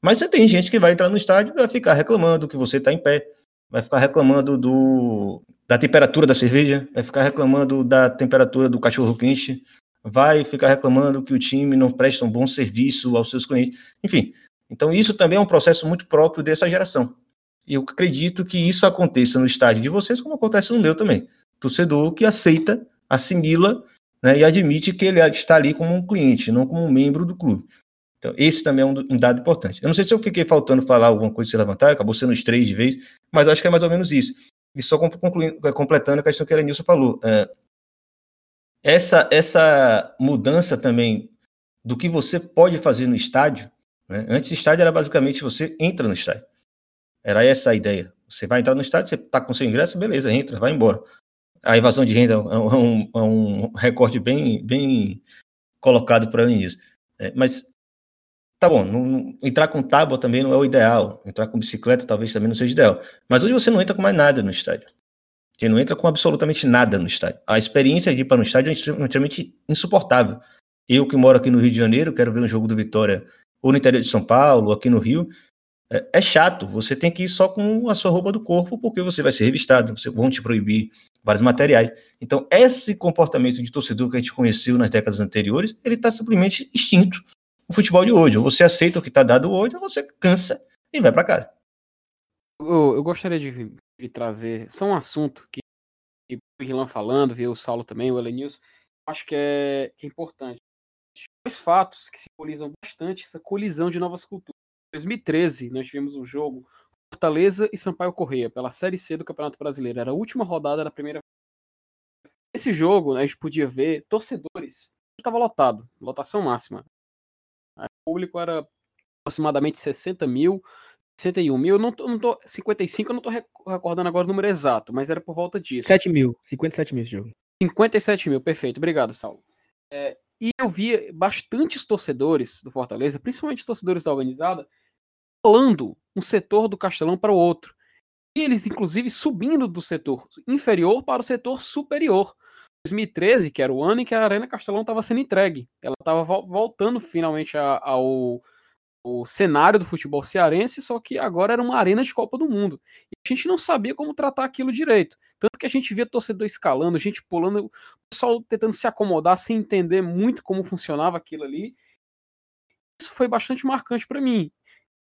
[SPEAKER 5] Mas você tem gente que vai entrar no estádio e vai ficar reclamando que você está em pé, vai ficar reclamando do, da temperatura da cerveja, vai ficar reclamando da temperatura do cachorro quente, vai ficar reclamando que o time não presta um bom serviço aos seus clientes. Enfim, então isso também é um processo muito próprio dessa geração. Eu acredito que isso aconteça no estádio de vocês, como acontece no meu também. Torcedor que aceita, assimila né, e admite que ele está ali como um cliente, não como um membro do clube. Então, esse também é um, dado importante. Eu não sei se eu fiquei faltando falar alguma coisa se levantar, acabou sendo os três de vez, mas acho que é mais ou menos isso. E só concluindo, completando a questão que a Lenilson falou. É, essa, essa mudança também do que você pode fazer no estádio. Né? Antes, o estádio era basicamente você entra no estádio. Era essa a ideia. Você vai entrar no estádio, você está com seu ingresso, beleza, entra, vai embora. A evasão de renda é um, é um é recorte bem, bem colocado para o início. É, mas tá bom, não, entrar com tábua também não é o ideal. Entrar com bicicleta talvez também não seja ideal. Mas hoje você não entra com mais nada no estádio. Você não entra com absolutamente nada no estádio. A experiência de ir para um estádio é extremamente insuportável. Eu que moro aqui no Rio de Janeiro, quero ver um jogo do Vitória ou no interior de São Paulo, ou aqui no Rio. É, é, chato. Você tem que ir só com a sua roupa do corpo, porque você vai ser revistado, você vão te proibir vários materiais. Então, esse comportamento de torcedor que a gente conheceu nas décadas anteriores, ele está simplesmente extinto no futebol de hoje. Ou você aceita o que está dado hoje, ou você cansa e vai para casa.
[SPEAKER 3] Eu, eu, gostaria de, de, trazer só um assunto que, que o Rilan falando, viu o Saulo também, o Elenils, acho que é, que é importante. Dois fatos que simbolizam bastante essa colisão de novas culturas. Em 2013, nós tivemos um jogo Fortaleza e Sampaio Correia pela Série C do Campeonato Brasileiro. Era a última rodada da primeira. Esse jogo, né, a gente podia ver torcedores. Estava lotado, lotação máxima. O público era aproximadamente 60 mil, 61 mil. Não tô, não tô, 55 eu não estou recordando agora o número exato, mas era por volta disso.
[SPEAKER 2] 7 mil, 57 mil esse jogo.
[SPEAKER 3] 57 mil, perfeito. Obrigado, Saulo. É, e eu via bastantes torcedores do Fortaleza, principalmente torcedores da organizada, pulando um setor do Castelão para o outro. E eles, inclusive, subindo do setor inferior para o setor superior. 2013, que era o ano em que a Arena Castelão estava sendo entregue. Ela estava voltando finalmente ao, o cenário do futebol cearense, só que agora era uma arena de Copa do Mundo. E a gente não sabia como tratar aquilo direito. Tanto que a gente via torcedor escalando, gente pulando, pessoal tentando se acomodar sem entender muito como funcionava aquilo ali. Isso foi bastante marcante para mim.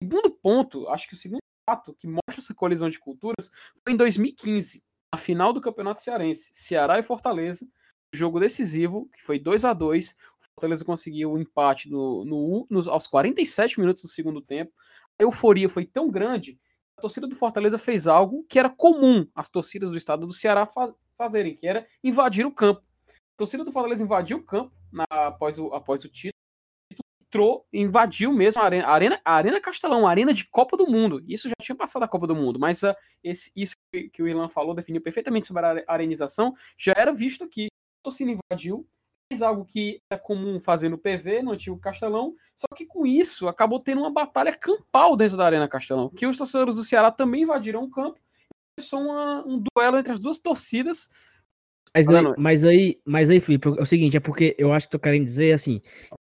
[SPEAKER 3] Segundo ponto, acho que o segundo fato que mostra essa colisão de culturas foi em 2015, a final do Campeonato Cearense, Ceará e Fortaleza, jogo decisivo, que foi 2 a 2 Fortaleza conseguiu o um empate no, no, nos, aos 47 minutos do segundo tempo. A euforia foi tão grande a torcida do Fortaleza fez algo que era comum as torcidas do estado do Ceará fa fazerem, que era invadir o campo. A torcida do Fortaleza invadiu o campo na, após, o, após o título, entrou, invadiu mesmo a arena, a arena, a arena Castelão, a arena de Copa do Mundo. Isso já tinha passado a Copa do Mundo, mas uh, esse, isso que, que o Ilan falou definiu perfeitamente sobre a arenização, já era visto aqui. A torcida invadiu, algo que é comum fazer no PV, no antigo Castelão, só que com isso acabou tendo uma batalha campal dentro da Arena Castelão, que os torcedores do Ceará também invadiram o campo, e são uma, um duelo entre as duas torcidas.
[SPEAKER 2] Mas aí, mas aí, mas aí, Felipe, é o seguinte, é porque eu acho que tô querendo dizer assim,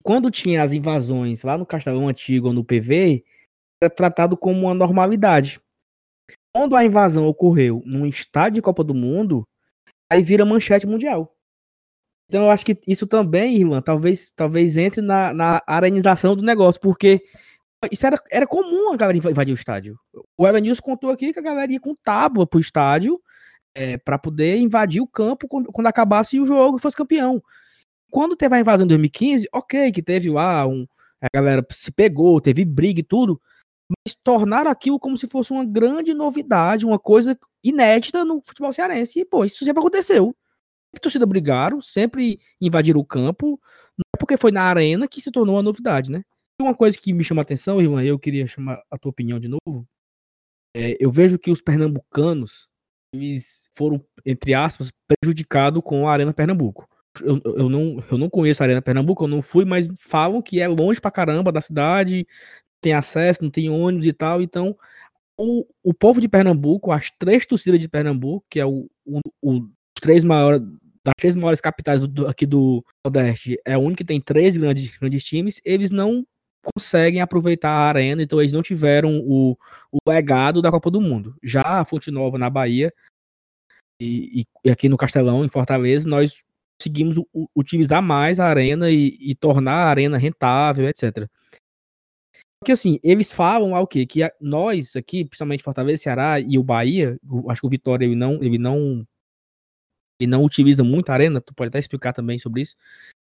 [SPEAKER 2] quando tinha as invasões lá no Castelão Antigo ou no PV, era tratado como uma normalidade. Quando a invasão ocorreu num estádio de Copa do Mundo, aí vira manchete mundial. Então eu acho que isso também, Irlan, talvez, talvez entre na, na arenização do negócio, porque isso era, era comum a galera invadir o estádio. O Evan News contou aqui que a galera ia com tábua pro estádio é, para poder invadir o campo quando, quando acabasse o jogo e fosse campeão. Quando teve a invasão em 2015, ok, que teve lá um. A galera se pegou, teve briga e tudo, mas tornaram aquilo como se fosse uma grande novidade, uma coisa inédita no futebol cearense. E, pô, isso sempre aconteceu a torcida brigaram, sempre invadiram o campo, não é porque foi na arena que se tornou uma novidade, né? Uma coisa que me chama a atenção, irmã, eu queria chamar a tua opinião de novo. É, eu vejo que os pernambucanos eles foram, entre aspas, prejudicados com a Arena Pernambuco. Eu, eu, não, eu não conheço a Arena Pernambuco, eu não fui, mas falam que é longe pra caramba da cidade, tem acesso, não tem ônibus e tal. Então, o, o povo de Pernambuco, as três torcidas de Pernambuco, que é o, o, o três maiores das três maiores capitais do, aqui do Nordeste, é o único que tem três grandes, grandes times, eles não conseguem aproveitar a arena, então eles não tiveram o, o legado da Copa do Mundo. Já a Fonte Nova na Bahia e, e aqui no Castelão, em Fortaleza, nós conseguimos utilizar mais a arena e, e tornar a arena rentável, etc. Porque assim, eles falam ao quê? Que a, nós aqui, principalmente Fortaleza, Ceará e o Bahia, acho que o Vitória ele não, ele não e não utiliza muito a arena, tu pode até explicar também sobre isso.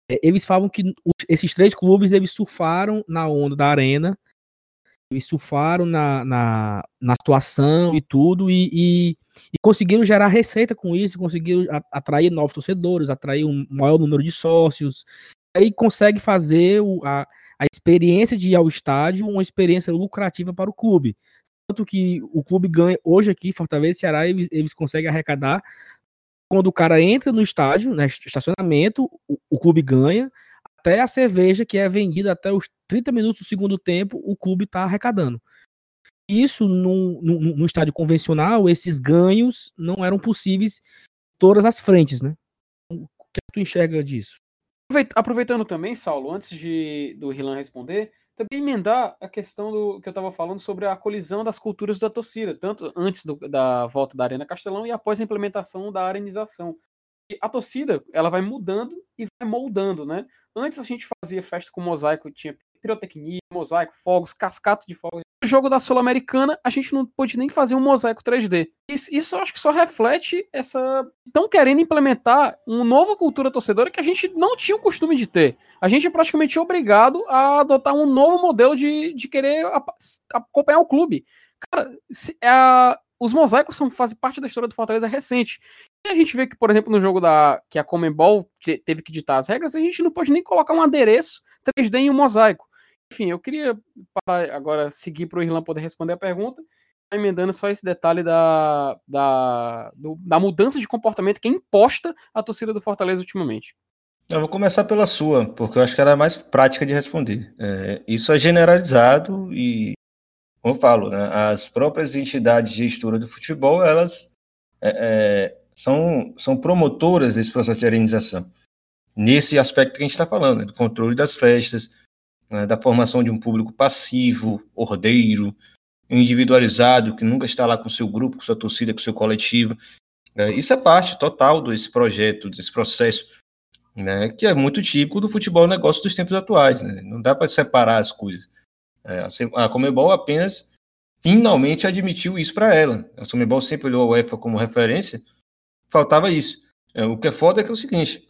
[SPEAKER 2] É, eles falam que esses três clubes eles surfaram na onda da arena, eles surfaram na, na, na atuação e tudo, e, e, e, conseguiram gerar receita com isso, conseguiram atrair novos torcedores, atrair um maior número de sócios. aí consegue fazer o, a, a experiência de ir ao estádio uma experiência lucrativa para o clube. Tanto que o clube ganha, hoje aqui, Fortaleza e Ceará, eles, eles conseguem arrecadar. Quando o cara entra no estádio, né, estacionamento, o, o clube ganha, até a cerveja que é vendida até os 30 minutos do segundo tempo, o clube está arrecadando. Isso no, no, estádio convencional, esses ganhos não eram possíveis todas as frentes, né? O que tu enxerga disso?
[SPEAKER 3] Aproveitando também, Saulo, antes de do Rilan responder, também emendar a questão do que eu estava falando sobre a colisão das culturas da torcida, tanto antes do, da volta da Arena Castelão e após a implementação da arenização. A torcida, ela vai mudando e vai moldando, né? Antes a gente fazia festa com mosaico, tinha pirotecnia, mosaico, fogos, cascato de fogos. No jogo da Sul-Americana, a gente não pôde nem fazer um mosaico 3D. Isso, isso acho que só reflete essa. Estão querendo implementar uma nova cultura torcedora que a gente não tinha o costume de ter. A gente é praticamente obrigado a adotar um novo modelo de, de querer acompanhar o clube. Cara, se, a, os mosaicos são, fazem parte da história do Fortaleza recente. A gente vê que, por exemplo, no jogo da que a Comembol teve que ditar as regras, a gente não pode nem colocar um adereço 3D em um mosaico. Enfim, eu queria agora seguir para o Irlan poder responder a pergunta, emendando só esse detalhe da, da, do, da mudança de comportamento que é imposta à torcida do Fortaleza ultimamente.
[SPEAKER 5] Eu vou começar pela sua, porque eu acho que ela é mais prática de responder. É, isso é generalizado e, como eu falo, né, as próprias entidades de gestora do futebol, elas é, é, são, são promotoras desse processo de arenização. Nesse aspecto que a gente está falando, né, do controle das festas, né, da formação de um público passivo, ordeiro, individualizado, que nunca está lá com seu grupo, com sua torcida, com seu coletivo. É, isso é parte total desse projeto, desse processo, né, que é muito típico do futebol negócio dos tempos atuais. Né? Não dá para separar as coisas. É, a Comebol apenas finalmente admitiu isso para ela. A Comebol sempre olhou a UEFA como referência, faltava isso. É, o que é foda é que é o seguinte: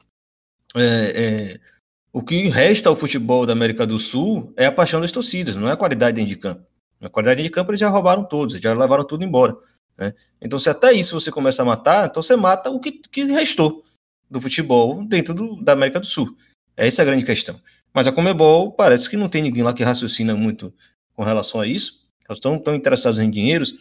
[SPEAKER 5] é, é, o que resta ao futebol da América do Sul é a paixão das torcidas, não é a qualidade dentro de campo. A qualidade de campo eles já roubaram todos, já levaram tudo embora. Né? Então, se até isso você começa a matar, então você mata o que, que restou do futebol dentro do, da América do Sul. Essa é a grande questão. Mas a Comebol parece que não tem ninguém lá que raciocina muito com relação a isso. Eles estão tão interessados em dinheiros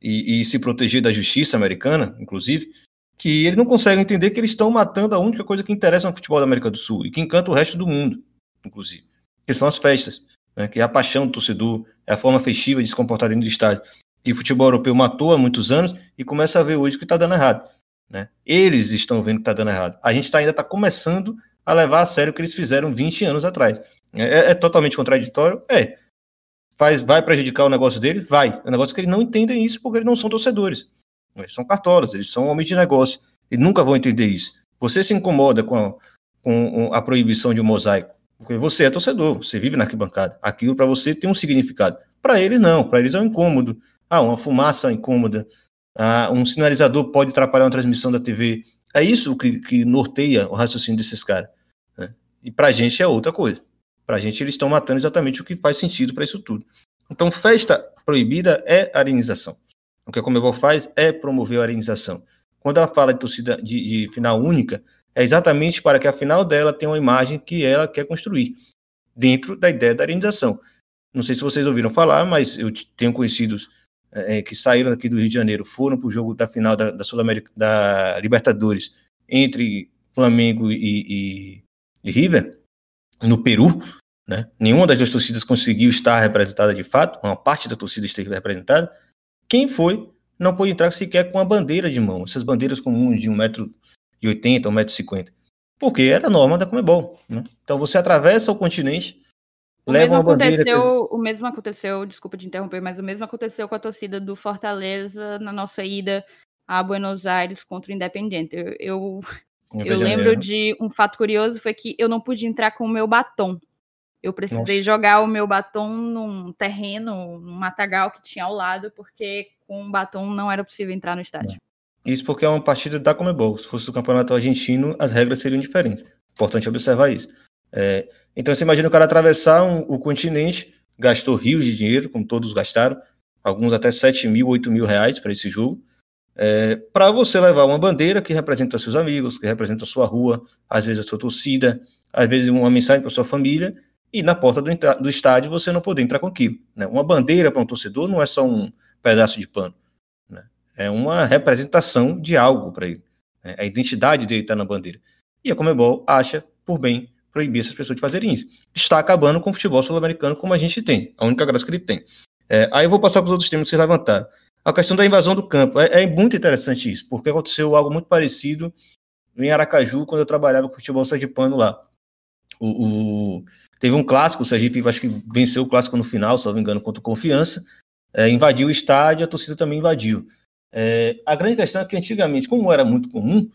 [SPEAKER 5] e, e se proteger da justiça americana, inclusive, que eles não conseguem entender que eles estão matando a única coisa que interessa no futebol da América do Sul e que encanta o resto do mundo, inclusive, que são as festas, né, que é a paixão do torcedor, é a forma festiva de se comportar dentro do estádio. Que o futebol europeu matou há muitos anos e começa a ver hoje que está dando errado. Né? Eles estão vendo que está dando errado. A gente tá, ainda está começando a levar a sério o que eles fizeram 20 anos atrás. É, é, é totalmente contraditório? É. Faz, vai prejudicar o negócio dele? Vai. É um negócio que eles não entendem isso porque eles não são torcedores. Eles são cartolas, eles são homens de negócio. Eles nunca vão entender isso. Você se incomoda com a, com a proibição de um mosaico, porque você é torcedor, você vive na arquibancada. Aquilo para você tem um significado. Para eles, não. Para eles é um incômodo. Ah, uma fumaça incômoda. Ah, um sinalizador pode atrapalhar uma transmissão da TV. É isso que, que norteia o raciocínio desses caras. Né? E para a gente é outra coisa. Para a gente, eles estão matando exatamente o que faz sentido para isso tudo. Então, festa proibida é arenização. O que a Comebol faz é promover a arenização. Quando ela fala de torcida de, de, final única, é exatamente para que a final dela tenha uma imagem que ela quer construir, dentro da ideia da arenização. Não sei se vocês ouviram falar, mas eu tenho conhecidos é, que saíram aqui do Rio de Janeiro, foram para o jogo da final da, da Sul-América, da Libertadores, entre Flamengo e, e, e River, no Peru, né? Nenhuma das duas torcidas conseguiu estar representada de fato, uma parte da torcida esteve representada, quem foi não pôde entrar sequer com a bandeira de mão, essas bandeiras comuns de 1,80m, 1,50m, porque era a norma da Comebol. Né? Então você atravessa o continente,
[SPEAKER 1] o leva uma bandeira. Que... O mesmo aconteceu, desculpa te interromper, mas o mesmo aconteceu com a torcida do Fortaleza na nossa ida a Buenos Aires contra o Independente. Eu, eu, eu lembro de um fato curioso, foi que eu não pude entrar com o meu batom. Eu precisei Nossa. jogar o meu batom num terreno, num matagal que tinha ao lado, porque com batom não era possível entrar no estádio.
[SPEAKER 5] Isso porque é uma partida da Comebol. Se fosse do campeonato argentino, as regras seriam diferentes. Importante observar isso. É, então você imagina o cara atravessar um, o continente, gastou rios de dinheiro, como todos gastaram, alguns até 7 mil, 8 mil reais para esse jogo, é, para você levar uma bandeira que representa seus amigos, que representa a sua rua, às vezes a sua torcida, às vezes uma mensagem para sua família, e na porta do, do, estádio você não poder entrar com aquilo. Né? Uma bandeira para um torcedor não é só um pedaço de pano, né? é uma representação de algo para ele. Né? A identidade dele está na bandeira. E a Comebol acha por bem proibir essas pessoas de fazerem isso. Está acabando com o futebol sul-americano como a gente tem, a única graça que ele tem. É, aí eu vou passar para os outros temas que vocês levantaram. A questão da invasão do campo. É, é, muito interessante isso, porque aconteceu algo muito parecido em Aracaju, quando eu trabalhava com futebol sergipano lá. O, o, teve um clássico, o Sergipe acho que venceu o clássico no final, se não me engano, contra o Confiança. É, invadiu o estádio, a torcida também invadiu. É, a grande questão é que antigamente, como era muito comum,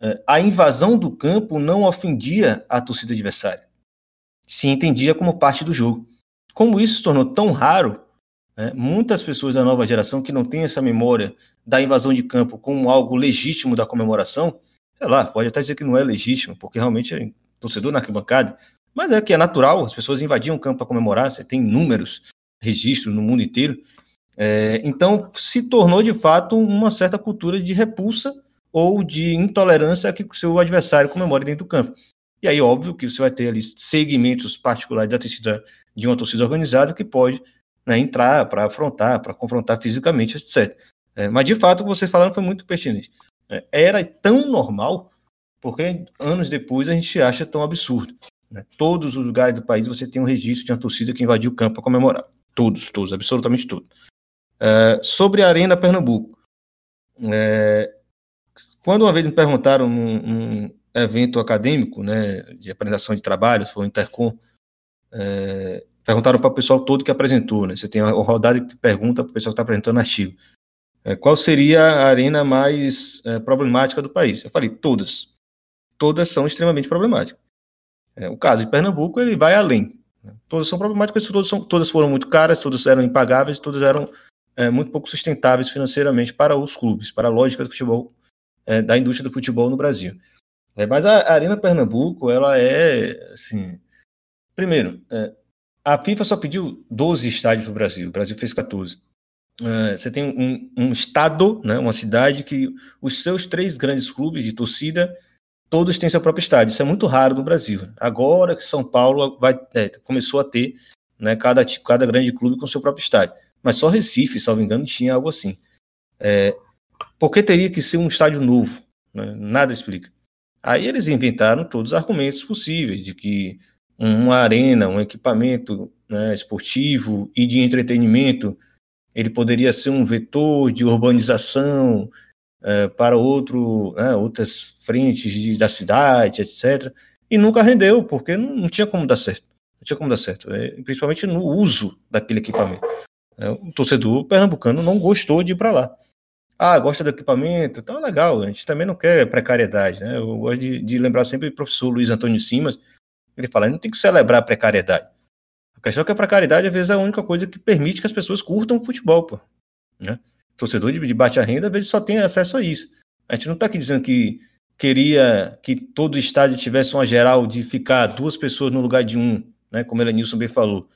[SPEAKER 5] é, a invasão do campo não ofendia a torcida adversária. Se entendia como parte do jogo. Como isso se tornou tão raro, né, muitas pessoas da nova geração que não têm essa memória da invasão de campo como algo legítimo da comemoração, sei lá, pode até dizer que não é legítimo, porque realmente é torcedor na arquibancada, mas é que é natural, as pessoas invadiam o campo para comemorar, você tem números, registros no mundo inteiro. É, então, se tornou de fato uma certa cultura de repulsa ou de intolerância que o seu adversário comemore dentro do campo. E aí, óbvio que você vai ter ali segmentos particulares da torcida, de uma torcida organizada que pode né, entrar para afrontar, para confrontar fisicamente, etc. É, mas, de fato, o que vocês falaram foi muito pertinente. É, era tão normal, porque anos depois a gente acha tão absurdo. Né? Todos os lugares do país você tem um registro de uma torcida que invadiu o campo para comemorar. Todos, todos, absolutamente todos. É, sobre a Arena Pernambuco. É, quando uma vez me perguntaram num, num, evento acadêmico, né, de apresentação de trabalhos, foi o Intercom, é, perguntaram para o pessoal todo que apresentou, né, você tem a rodada que pergunta para o pessoal que está apresentando artigo, é, qual seria a arena mais é, problemática do país? Eu falei, todas. Todas são extremamente problemáticas. É, o caso de Pernambuco, ele vai além. Todas são problemáticas, todas, são, todas foram muito caras, todas eram impagáveis, todas eram é, muito pouco sustentáveis financeiramente para os clubes, para a lógica do futebol é, da indústria do futebol no Brasil. É, mas a Arena Pernambuco, ela é, assim, primeiro, é, a FIFA só pediu 12 estádios para o Brasil, o Brasil fez 14. É, você tem um, um, estado, né, uma cidade que os seus três grandes clubes de torcida, todos têm seu próprio estádio. Isso é muito raro no Brasil. Agora que São Paulo vai, é, começou a ter né, cada, cada grande clube com seu próprio estádio. Mas só Recife, salvo engano, tinha algo assim. É, por que teria que ser um estádio novo? Né? Nada explica. Aí eles inventaram todos os argumentos possíveis de que uma arena, um equipamento né, esportivo e de entretenimento, ele poderia ser um vetor de urbanização é, para outro, né, outras frentes de, da cidade, etc. E nunca rendeu, porque não, não, tinha como dar certo. Não tinha como dar certo, é, principalmente no uso daquele equipamento. É, o torcedor pernambucano não gostou de ir para lá. Ah, gosta do equipamento, então legal, a gente também não quer precariedade, né? Eu gosto de, de lembrar sempre o professor Luiz Antônio Simas, ele fala, não tem que celebrar a precariedade. A questão é que a precariedade, às vezes, é a única coisa que permite que as pessoas curtam o futebol, pô. Né? Torcedor de, de baixa renda, às vezes, só tem acesso a isso. A gente não está aqui dizendo que queria que todo estádio tivesse uma geral de ficar duas pessoas no lugar de um, né? Como o Elenilson bem falou.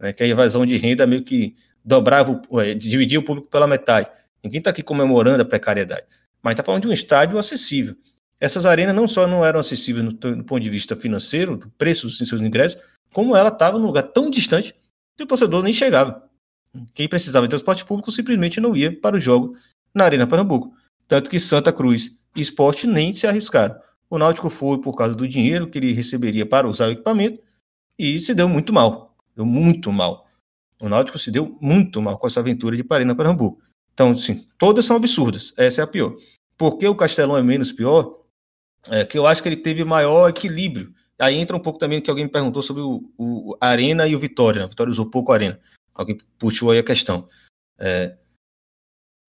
[SPEAKER 5] Né? Que a evasão de renda meio que dobrava, é, dividia o público pela metade. Ninguém está aqui comemorando a precariedade, mas está falando de um estádio acessível. Essas arenas não só não eram acessíveis no, no ponto de vista financeiro, do preço dos seus ingressos, como ela estava num lugar tão distante que o torcedor nem chegava. Quem precisava de transporte público simplesmente não ia para o jogo na Arena Pernambuco. Tanto que Santa Cruz e Esporte nem se arriscaram. O Náutico foi por causa do dinheiro que ele receberia para usar o equipamento e se deu muito mal. Deu muito mal. O Náutico se deu muito mal com essa aventura de Arena Pernambuco. Então, assim, todas são absurdas. Essa é a pior. Por que o Castelão é menos pior? É que eu acho que ele teve maior equilíbrio. Aí entra um pouco também que alguém me perguntou sobre o, o Arena e o Vitória. Né? O Vitória usou pouco a Arena. Alguém puxou aí a questão. É,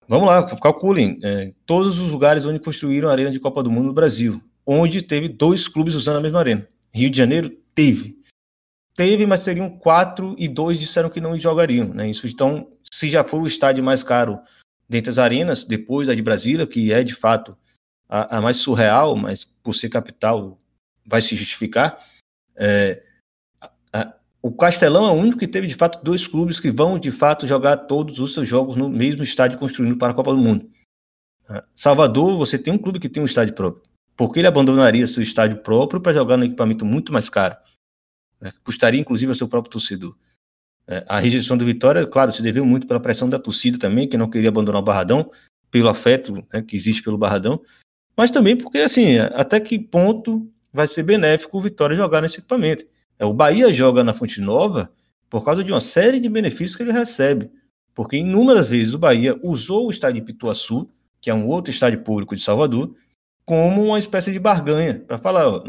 [SPEAKER 5] vamos lá, calculem. É, todos os lugares onde construíram a Arena de Copa do Mundo no Brasil, onde teve dois clubes usando a mesma arena. Rio de Janeiro teve. Teve, mas seriam quatro e dois disseram que não jogariam. Né? Isso então se já foi o estádio mais caro dentre as arenas, depois a de Brasília, que é de fato a, a mais surreal, mas por ser capital vai se justificar. É, o Castelão é o único que teve de fato dois clubes que vão de fato jogar todos os seus jogos no mesmo estádio construído para a Copa do Mundo. Salvador, você tem um clube que tem um estádio próprio, Porque ele abandonaria seu estádio próprio para jogar no equipamento muito mais caro. Né? Custaria, inclusive, ao seu próprio torcedor. É, a rejeição do Vitória, claro, se deveu muito pela pressão da torcida também, que não queria abandonar o Barradão, pelo afeto né, que existe pelo Barradão, mas também porque, assim, até que ponto vai ser benéfico o Vitória jogar nesse equipamento. É, o Bahia joga na Fonte Nova por causa de uma série de benefícios que ele recebe, porque inúmeras vezes o Bahia usou o estádio de Pituaçu, que é um outro estádio público de Salvador, como uma espécie de barganha, para falar, ó,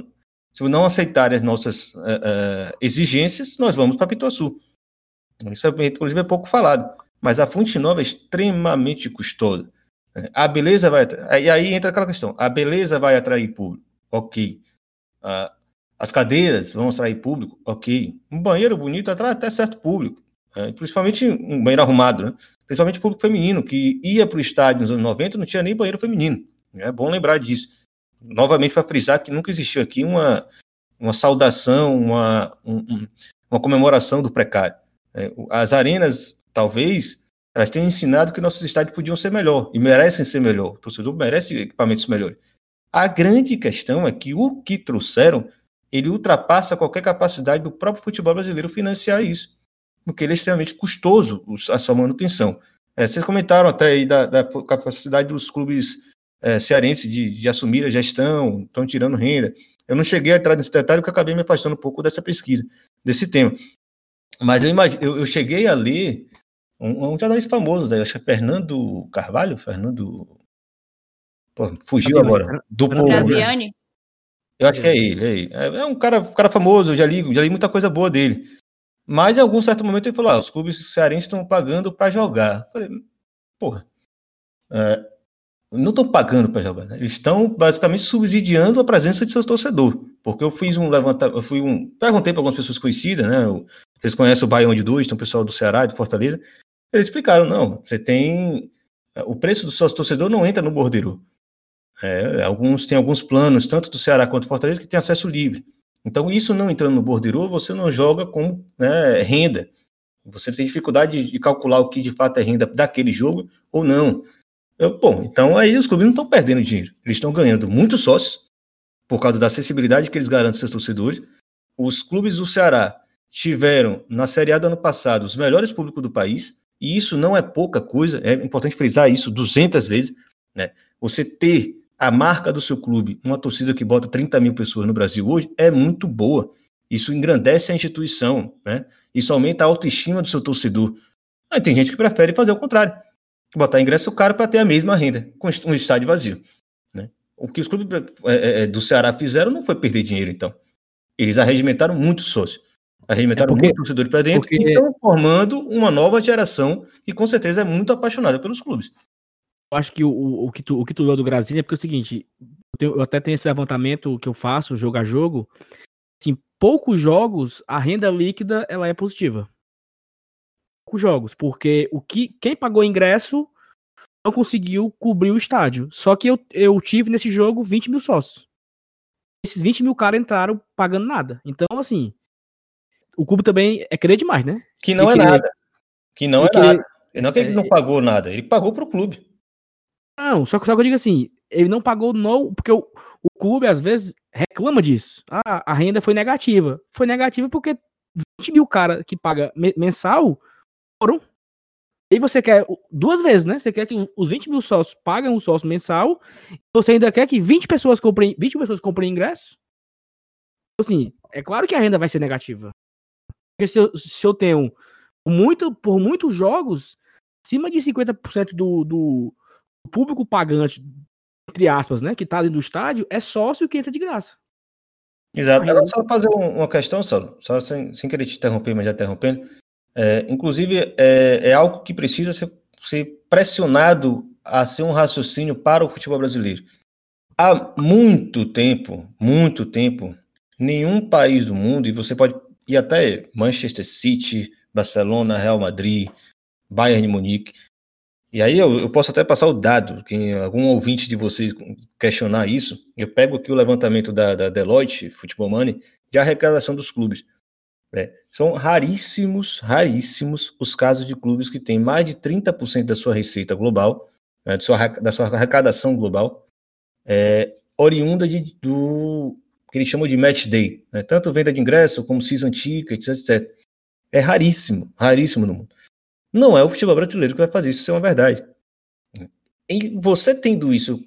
[SPEAKER 5] se não aceitarem as nossas uh, uh, exigências, nós vamos para Pituaçu. Isso, inclusive, é pouco falado. Mas a fonte nova é extremamente custosa. A beleza vai. E aí entra aquela questão: a beleza vai atrair público. Ok. Uh, as cadeiras vão atrair público. Ok. Um banheiro bonito atrai até certo público. É, principalmente um banheiro arrumado, né? Principalmente público feminino, que ia para o estádio nos anos 90 não tinha nem banheiro feminino. É bom lembrar disso. Novamente, para frisar que nunca existiu aqui uma, uma saudação, uma, um, uma comemoração do precário. É, as arenas, talvez, elas tenham ensinado que nossos estádios podiam ser melhor e merecem ser melhor. O torcedor merece equipamentos melhores. A grande questão é que o que trouxeram, ele ultrapassa qualquer capacidade do próprio futebol brasileiro financiar isso, porque ele é extremamente custoso a sua manutenção. É, vocês comentaram até aí da, da capacidade dos clubes é, cearenses de, de assumir a gestão, estão tirando renda. Eu não cheguei a entrar nesse detalhe porque acabei me afastando um pouco dessa pesquisa, desse tema. Mas eu, imag... eu, eu cheguei a ler um, um jornalista famoso, daí, acho que é Fernando Carvalho, Fernando. Pô, fugiu agora. Do povo. Eu acho que é ele, é ele. É, é um cara, um cara famoso, eu já li, já li muita coisa boa dele. Mas em algum certo momento ele falou: ah, os clubes cearenses estão pagando para jogar. Eu falei, porra. É, não estão pagando para jogar, né? eles estão basicamente subsidiando a presença de seus torcedores. Porque eu fiz um levantamento, eu fui um. Perguntei para algumas pessoas conhecidas, né? Vocês conhecem o Baião de Dois, tem o pessoal do Ceará, de Fortaleza. Eles explicaram, não, você tem. O preço do seu torcedor não entra no bordeiro. É, alguns tem alguns planos, tanto do Ceará quanto do Fortaleza, que tem acesso livre. Então, isso não entrando no bordeiro, você não joga com né, renda. Você tem dificuldade de calcular o que de fato é renda daquele jogo ou não. Eu, bom, então aí os clubes não estão perdendo dinheiro. Eles estão ganhando muitos sócios, por causa da acessibilidade que eles garantem seus torcedores. Os clubes do Ceará tiveram, na Série A do ano passado, os melhores públicos do país, e isso não é pouca coisa, é importante frisar isso 200 vezes. Né? Você ter a marca do seu clube, uma torcida que bota 30 mil pessoas no Brasil hoje, é muito boa. Isso engrandece a instituição, né? isso aumenta a autoestima do seu torcedor. Aí tem gente que prefere fazer o contrário botar ingresso caro para ter a mesma renda, com um estádio vazio. Né? O que os clubes é, é, é, do Ceará fizeram não foi perder dinheiro, então. Eles arregimentaram muito sócio. Arregimentaram é porque, muito torcedor para dentro porque... e estão formando uma nova geração que com certeza é muito apaixonada pelos clubes.
[SPEAKER 2] Acho que o, o, que tu, o que tu leu do Brasília é porque é o seguinte, eu, tenho, eu até tenho esse levantamento que eu faço, jogo a jogo, assim, poucos jogos, a renda líquida ela é positiva jogos, porque o que quem pagou ingresso não conseguiu cobrir o estádio. Só que eu, eu tive nesse jogo 20 mil sócios. Esses 20 mil caras entraram pagando nada. Então, assim, o clube também é querer demais, né?
[SPEAKER 5] Que não e é querer... nada. Que não é querer... nada. Não é que ele é... não pagou nada, ele pagou pro clube.
[SPEAKER 2] Não, só que, só que eu digo assim, ele não pagou não, porque o, o clube às vezes reclama disso. Ah, a renda foi negativa. Foi negativa porque 20 mil cara que paga mensal foram. E você quer duas vezes, né? Você quer que os 20 mil sócios paguem um sócio mensal, você ainda quer que 20 pessoas comprem, 20 pessoas comprem ingresso? Assim, é claro que a renda vai ser negativa. Porque se eu, se eu tenho muito, por muitos jogos, acima de 50% do, do público pagante, entre aspas, né, que tá dentro do estádio, é sócio que entra de graça.
[SPEAKER 5] Exato. Agora, só fazer uma questão, só, só sem, sem querer te interromper, mas já interrompendo. É, inclusive, é, é, algo que precisa ser, ser pressionado a ser um raciocínio para o futebol brasileiro. Há muito tempo, muito tempo, nenhum país do mundo, e você pode ir até Manchester City, Barcelona, Real Madrid, Bayern de Munique, e aí eu, eu, posso até passar o dado, que algum ouvinte de vocês questionar isso, eu pego aqui o levantamento da, da Deloitte, Futebol Money, de arrecadação dos clubes. É, são raríssimos, raríssimos os casos de clubes que têm mais de 30% da sua receita global, né, sua, da sua arrecadação global, é, oriunda de, do que eles chamam de match day, né? tanto venda de ingresso como season tickets, etc. É raríssimo, raríssimo no mundo. Não é o futebol brasileiro que vai fazer isso, isso é uma verdade. E você tendo isso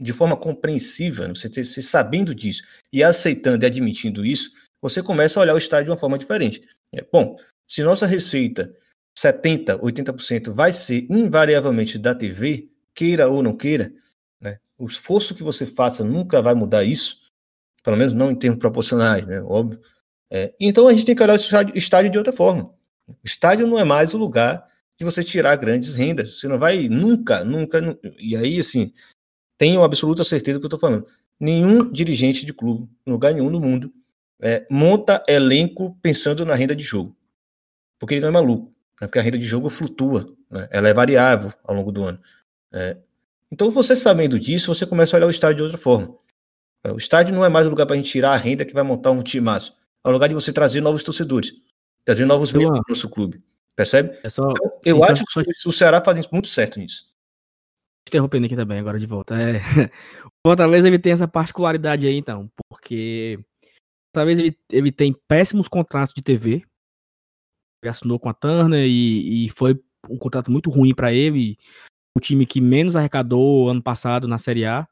[SPEAKER 5] de forma compreensiva, você, você sabendo disso e aceitando e admitindo isso, você começa a olhar o estádio de uma forma diferente. É, bom, se nossa receita 70%, 80% vai ser invariavelmente da TV, queira ou não queira, né, o esforço que você faça nunca vai mudar isso, pelo menos não em termos proporcionais, né, óbvio. É, então a gente tem que olhar o estádio, estádio de outra forma. O estádio não é mais o lugar de você tirar grandes rendas. Você não vai nunca, nunca. E aí, assim, tenho absoluta certeza do que eu estou falando. Nenhum dirigente de clube, em lugar nenhum do mundo, é, monta elenco pensando na renda de jogo. Porque ele não é maluco. Né? Porque a renda de jogo flutua. Né? Ela é variável ao longo do ano. É, então, você sabendo disso, você começa a olhar o estádio de outra forma. O estádio não é mais o lugar para a gente tirar a renda que vai montar um massa. É o lugar de você trazer novos torcedores, trazer novos membros para o nosso clube. Percebe? É só, então, eu sim, acho então, que o Ceará faz muito certo nisso.
[SPEAKER 2] Interrompendo aqui também, agora de volta. É... O Fortaleza ele tem essa particularidade aí, então, porque talvez ele, ele tem péssimos contratos de TV. Ele assinou com a Turner e, e foi um contrato muito ruim para ele. O time que menos arrecadou ano passado na Série A,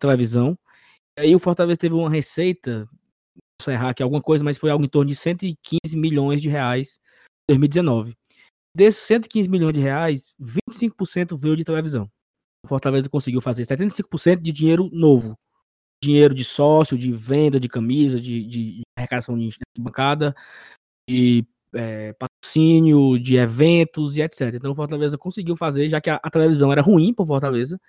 [SPEAKER 2] televisão. E aí o Fortaleza teve uma receita, errar aqui alguma coisa, mas foi algo em torno de 115 milhões de reais 2019. Desses 115 milhões de reais, 25% veio de televisão. O Fortaleza conseguiu fazer 75% de dinheiro novo. Dinheiro de sócio, de venda de camisa, de, de, de arrecadação de bancada, de é, patrocínio, de eventos e etc. Então o Fortaleza conseguiu fazer, já que a, a televisão era ruim para o Fortaleza.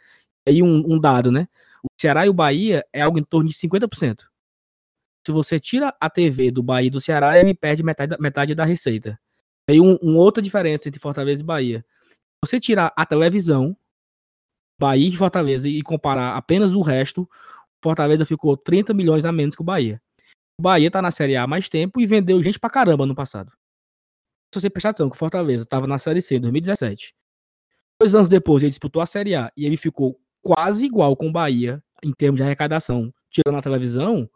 [SPEAKER 2] E aí um, um, dado, né? O Ceará e o Bahia é algo em torno de 50%. Se você tira a TV do Bahia e do Ceará, ele perde metade, metade da receita. Aí um, um, outra diferença entre Fortaleza e Bahia. Você tirar a televisão, Bahia e Fortaleza, e comparar apenas o resto, Fortaleza ficou 30 milhões a menos que o Bahia. O Bahia tá na Série A há mais tempo e vendeu gente pra caramba no passado. Se você prestar atenção que o Fortaleza estava na Série C em 2017. Dois anos depois ele disputou a Série A e ele ficou quase igual com o Bahia em termos de arrecadação, tirando a televisão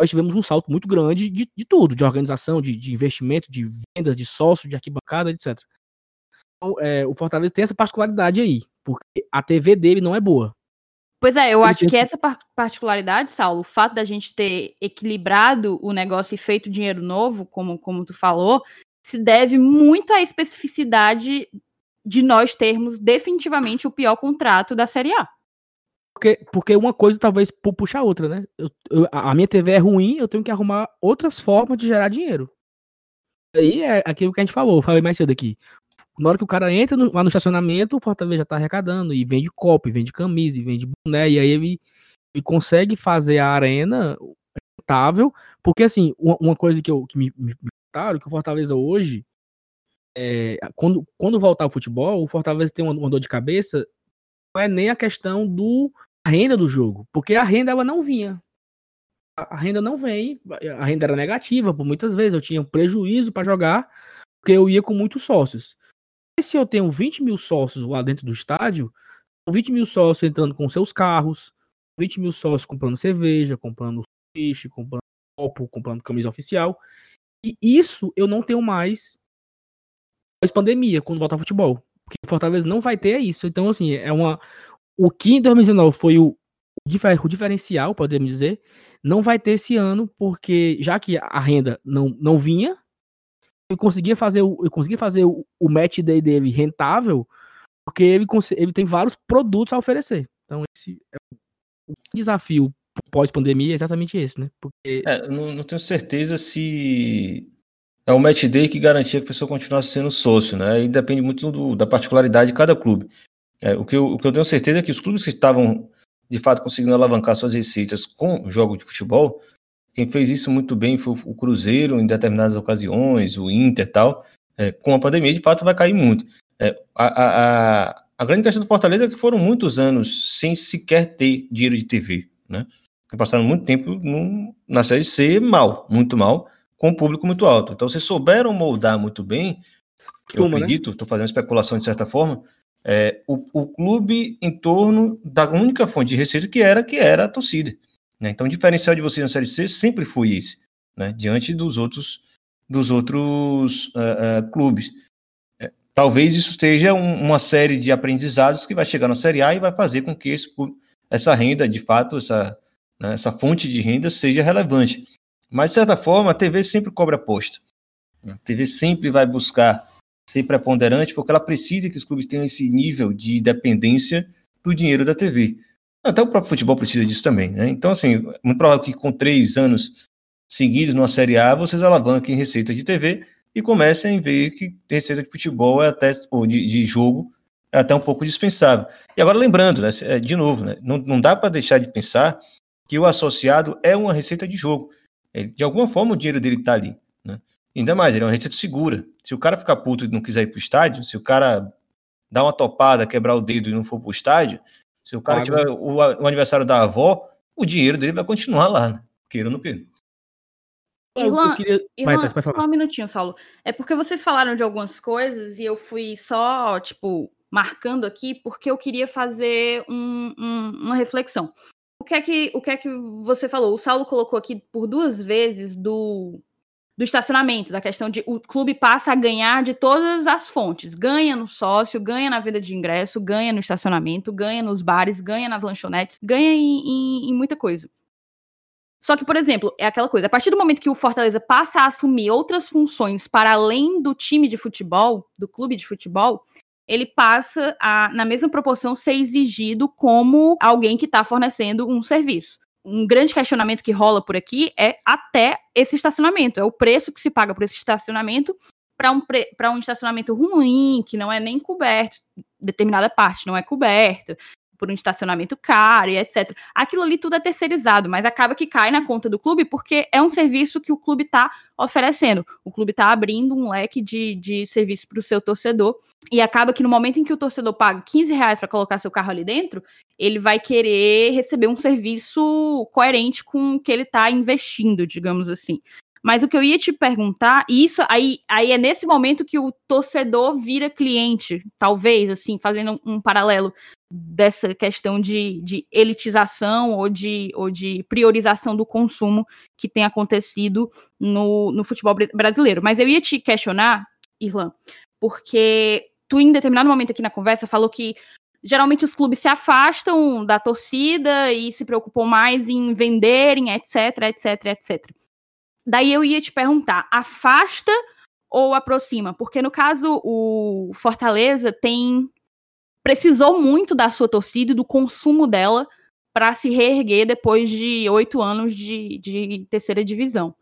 [SPEAKER 2] nós tivemos um salto muito grande de, de tudo, de organização, de, de, investimento, de vendas, de sócio, de arquibancada, etc. Então, é, o Fortaleza tem essa particularidade aí, porque a TV dele não é boa.
[SPEAKER 1] Pois é, eu Ele acho que essa particularidade, Saulo, o fato da gente ter equilibrado o negócio e feito dinheiro novo, como, como tu falou, se deve muito à especificidade de nós termos definitivamente o pior contrato da Série A.
[SPEAKER 2] Porque, porque uma coisa talvez puxa a outra, né? Eu, eu, a minha TV é ruim, eu tenho que arrumar outras formas de gerar dinheiro. Aí é aquilo que a gente falou, eu falei mais cedo aqui. Na hora que o cara entra no, lá no estacionamento, o Fortaleza já tá arrecadando, e vende copo, e vende camisa, e vende boné, e aí ele, ele consegue fazer a arena rentável, porque assim, uma, uma coisa que, eu, que me, me contaram, que o Fortaleza hoje, é, quando, quando voltar ao futebol, o Fortaleza tem uma, uma dor de cabeça, é nem a questão do a renda do jogo, porque a renda ela não vinha. A, renda não vem, a renda era negativa, por muitas vezes eu tinha um prejuízo para jogar, porque eu ia com muitos sócios. E se eu tenho 20 mil sócios lá dentro do estádio, 20 mil sócios entrando com seus carros, 20 mil sócios comprando cerveja, comprando peixe, comprando copo, comprando camisa oficial. E isso eu não tenho mais pós-pandemia, quando voltar futebol. Porque o Fortaleza não vai ter isso. Então, assim, é uma, o que em 2019 foi o, o diferencial, podemos dizer, não vai ter esse ano, porque já que a renda não, não vinha, ele conseguia fazer o, ele conseguia fazer o, o match day dele rentável, porque ele, ele tem vários produtos a oferecer. Então, esse é o desafio pós-pandemia é exatamente esse, né?
[SPEAKER 5] Porque... É, não, não, tenho certeza se é o match day que garantia que a pessoa continuasse sendo sócio, né? E depende muito do, da particularidade de cada clube. É, o, que eu, o que eu tenho certeza é que os clubes que estavam, de fato, conseguindo alavancar suas receitas com jogo de futebol, quem fez isso muito bem foi o Cruzeiro em determinadas ocasiões, o Inter tal. É, com a pandemia, de fato, vai cair muito. É, a, a, a, grande questão do Fortaleza é que foram muitos anos sem sequer ter dinheiro de TV, né? Passaram muito tempo no, na Série C mal, muito mal, com um público muito alto. Então, vocês souberam moldar muito bem, eu Como, né? acredito, estou né? fazendo especulação de certa forma, é, o, o, clube em torno da única fonte de receita que era que era a torcida. Né? Então, o diferencial de você na Série C sempre foi esse, né? diante dos outros dos outros uh, uh, clubes. É, talvez isso esteja um, uma série de aprendizados que vai chegar na Série A e vai fazer com que esse, essa renda, de fato, essa, né, essa fonte de renda seja relevante. Mas, de certa forma, a TV sempre cobra aposta. A TV sempre vai buscar ser preponderante porque ela precisa que os clubes tenham esse nível de dependência do dinheiro da TV. Até o próprio futebol precisa disso também, né? Então, assim, muito provável que com três anos seguidos numa Série A, vocês alavanquem receita de TV e comecem a ver que receita de futebol é até, ou de, de jogo, é até um pouco dispensável. E agora lembrando, né, é, de novo, né, não, não dá para deixar de pensar que o associado é uma receita de jogo. Ele, de alguma forma o dinheiro dele está ali. Né? Ainda mais, ele é uma receita segura. Se o cara ficar puto e não quiser ir para o estádio, se o cara dar uma topada, quebrar o dedo e não for para o estádio, se o cara Pago. tiver o, o, aniversário da avó, o dinheiro dele vai continuar lá, né? queira ou não queira.
[SPEAKER 1] Irlan, queria... Irlan, Vai, só um minutinho, Saulo. É porque vocês falaram de algumas coisas e eu fui só, tipo, marcando aqui porque eu queria fazer um, um, uma reflexão. O que, é que, o que é que você falou? O Saulo colocou aqui por duas vezes do, do estacionamento, da questão de o clube passa a ganhar de todas as fontes. Ganha no sócio, ganha na venda de ingresso, ganha no estacionamento, ganha nos bares, ganha nas lanchonetes, ganha em, em, em muita coisa. Só que, por exemplo, é aquela coisa, a partir do momento que o Fortaleza passa a assumir outras funções para além do time de futebol, do clube de futebol, ele passa a, na mesma proporção, ser exigido como alguém que está fornecendo um serviço. Um grande questionamento que rola por aqui é até esse estacionamento, é o preço que se paga por esse estacionamento para um, um estacionamento ruim, que não é nem coberto, determinada parte não é coberta, por um estacionamento caro e etc. Aquilo ali tudo é terceirizado, mas acaba que cai na conta do clube porque é um serviço que o clube está oferecendo. O clube está abrindo um leque de, de serviço para o seu torcedor e acaba que no momento em que o torcedor paga 15 reais para colocar seu carro ali dentro, ele vai querer receber um serviço coerente com o que ele está investindo, digamos assim. Mas o que eu ia te perguntar, e isso aí, aí é nesse momento que o torcedor vira cliente, talvez, assim, fazendo um, um paralelo dessa questão de, de elitização ou de, ou de priorização do consumo que tem acontecido no, no futebol brasileiro. Mas eu ia te questionar, Irlan, porque tu, em determinado momento aqui na conversa, falou que geralmente os clubes se afastam da torcida e se preocupam mais em venderem, etc, etc, etc. Daí eu ia te perguntar, afasta ou aproxima? Porque no caso o Fortaleza tem precisou muito da sua torcida e do consumo dela para se reerguer depois de oito anos de, de, terceira divisão.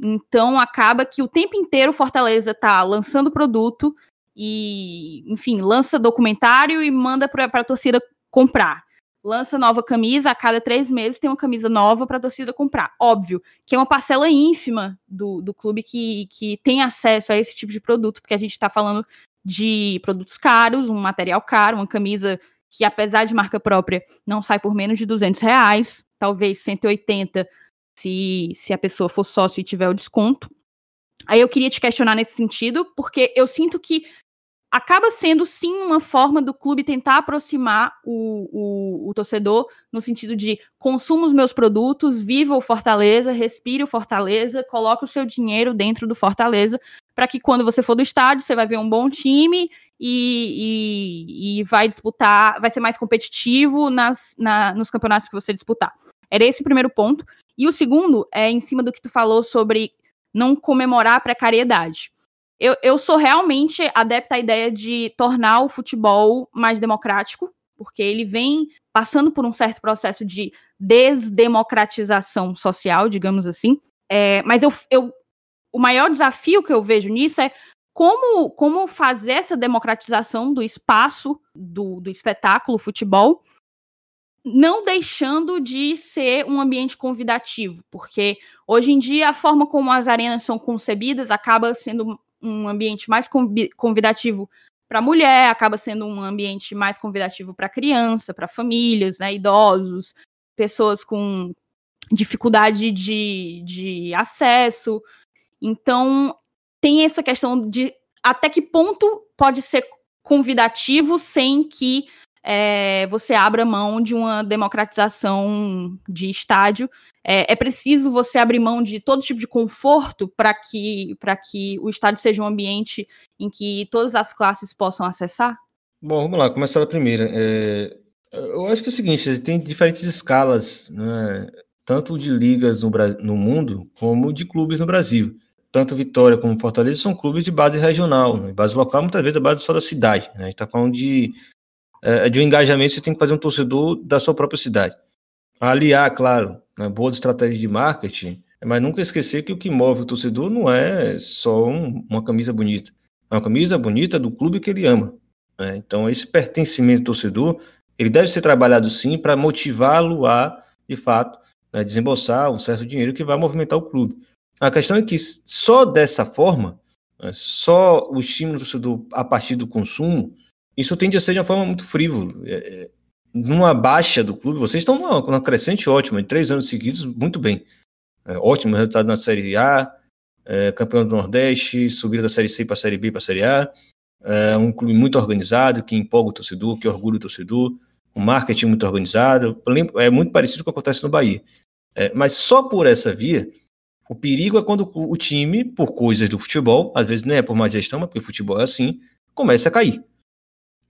[SPEAKER 1] Então acaba que o tempo inteiro Fortaleza tá lançando produto e, enfim, lança documentário e manda para a torcida comprar. Lança nova camisa, a cada três meses tem uma camisa nova para a torcida comprar. Óbvio que é uma parcela ínfima do, do clube que, que tem acesso a esse tipo de produto, porque a gente está falando de produtos caros, um material caro, uma camisa que, apesar de marca própria, não sai por menos de 200 reais, talvez 180 se, se a pessoa for sócio e tiver o desconto. Aí eu queria te questionar nesse sentido, porque eu sinto que acaba sendo sim uma forma do clube tentar aproximar o, o, o, torcedor no sentido de consuma os meus produtos, viva o Fortaleza, respire o Fortaleza, coloque o seu dinheiro dentro do Fortaleza, para que quando você for do estádio, você vai ver um bom time e, e, e vai disputar, vai ser mais competitivo nas, na, nos campeonatos que você disputar. Era esse o primeiro ponto. E o segundo é em cima do que tu falou sobre não comemorar a precariedade. Eu, eu sou realmente adepta à ideia de tornar o futebol mais democrático, porque ele vem passando por um certo processo de desdemocratização social, digamos assim. É, mas eu, eu o maior desafio que eu vejo nisso é como, como fazer essa democratização do espaço do, do espetáculo futebol, não deixando de ser um ambiente convidativo, porque hoje em dia a forma como as arenas são concebidas acaba sendo um ambiente mais convidativo para mulher, acaba sendo um ambiente mais convidativo para criança, para famílias, né, idosos, pessoas com dificuldade de, de acesso. Então, tem essa questão de até que ponto pode ser convidativo sem que é, você abra mão de uma democratização de estádio. É, é, preciso você abrir mão de todo tipo de conforto para que, que o estádio seja um ambiente em que todas as classes possam acessar?
[SPEAKER 5] Bom, vamos lá, começar da primeira. É, eu acho que é o seguinte, tem diferentes escalas, né, tanto de ligas no, no mundo, como de clubes no Brasil tanto Vitória como Fortaleza são clubes de base regional, né? base local, muitas vezes a base só da cidade. Né? A gente está falando de, é, de um engajamento, você tem que fazer um torcedor da sua própria cidade. Aliar, claro, né, boas estratégias de marketing, mas nunca esquecer que o que move o torcedor não é só um, uma camisa bonita, é uma camisa bonita do clube que ele ama. Né? Então, esse pertencimento do torcedor, ele deve ser trabalhado sim para motivá-lo a, de fato, né, desembolsar um certo dinheiro que vai movimentar o clube. A questão é que só dessa forma, né, só o estímulo do a partir do consumo, isso tende a ser de uma forma muito frívola. É, é, numa baixa do clube, vocês estão numa, numa crescente ótima, em três anos seguidos, muito bem. É, ótimo resultado na Série A, é, campeão do Nordeste, subida da Série C para a Série B para a Série A. É um clube muito organizado, que empolga o torcedor, que orgulha o torcedor, um marketing muito organizado. É muito parecido com o que acontece no Bahia. É, mas só por essa via, o perigo é quando o time, por coisas do futebol, às vezes não é por má gestão, mas porque o futebol é assim, começa a cair.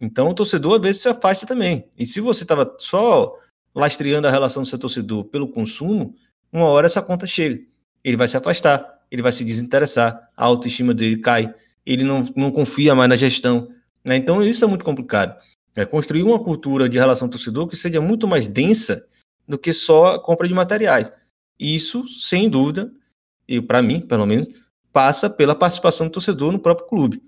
[SPEAKER 5] Então o torcedor às vezes se afasta também. E se você estava só lastreando a relação do seu torcedor pelo consumo, uma hora essa conta chega. Ele vai se afastar, ele vai se desinteressar, a autoestima dele cai, ele não, não confia mais na gestão. Né? Então isso é muito complicado. É construir uma cultura de relação torcedor que seja muito mais densa do que só a compra de materiais. Isso, sem dúvida, e para mim, pelo menos, passa pela participação do torcedor no próprio clube.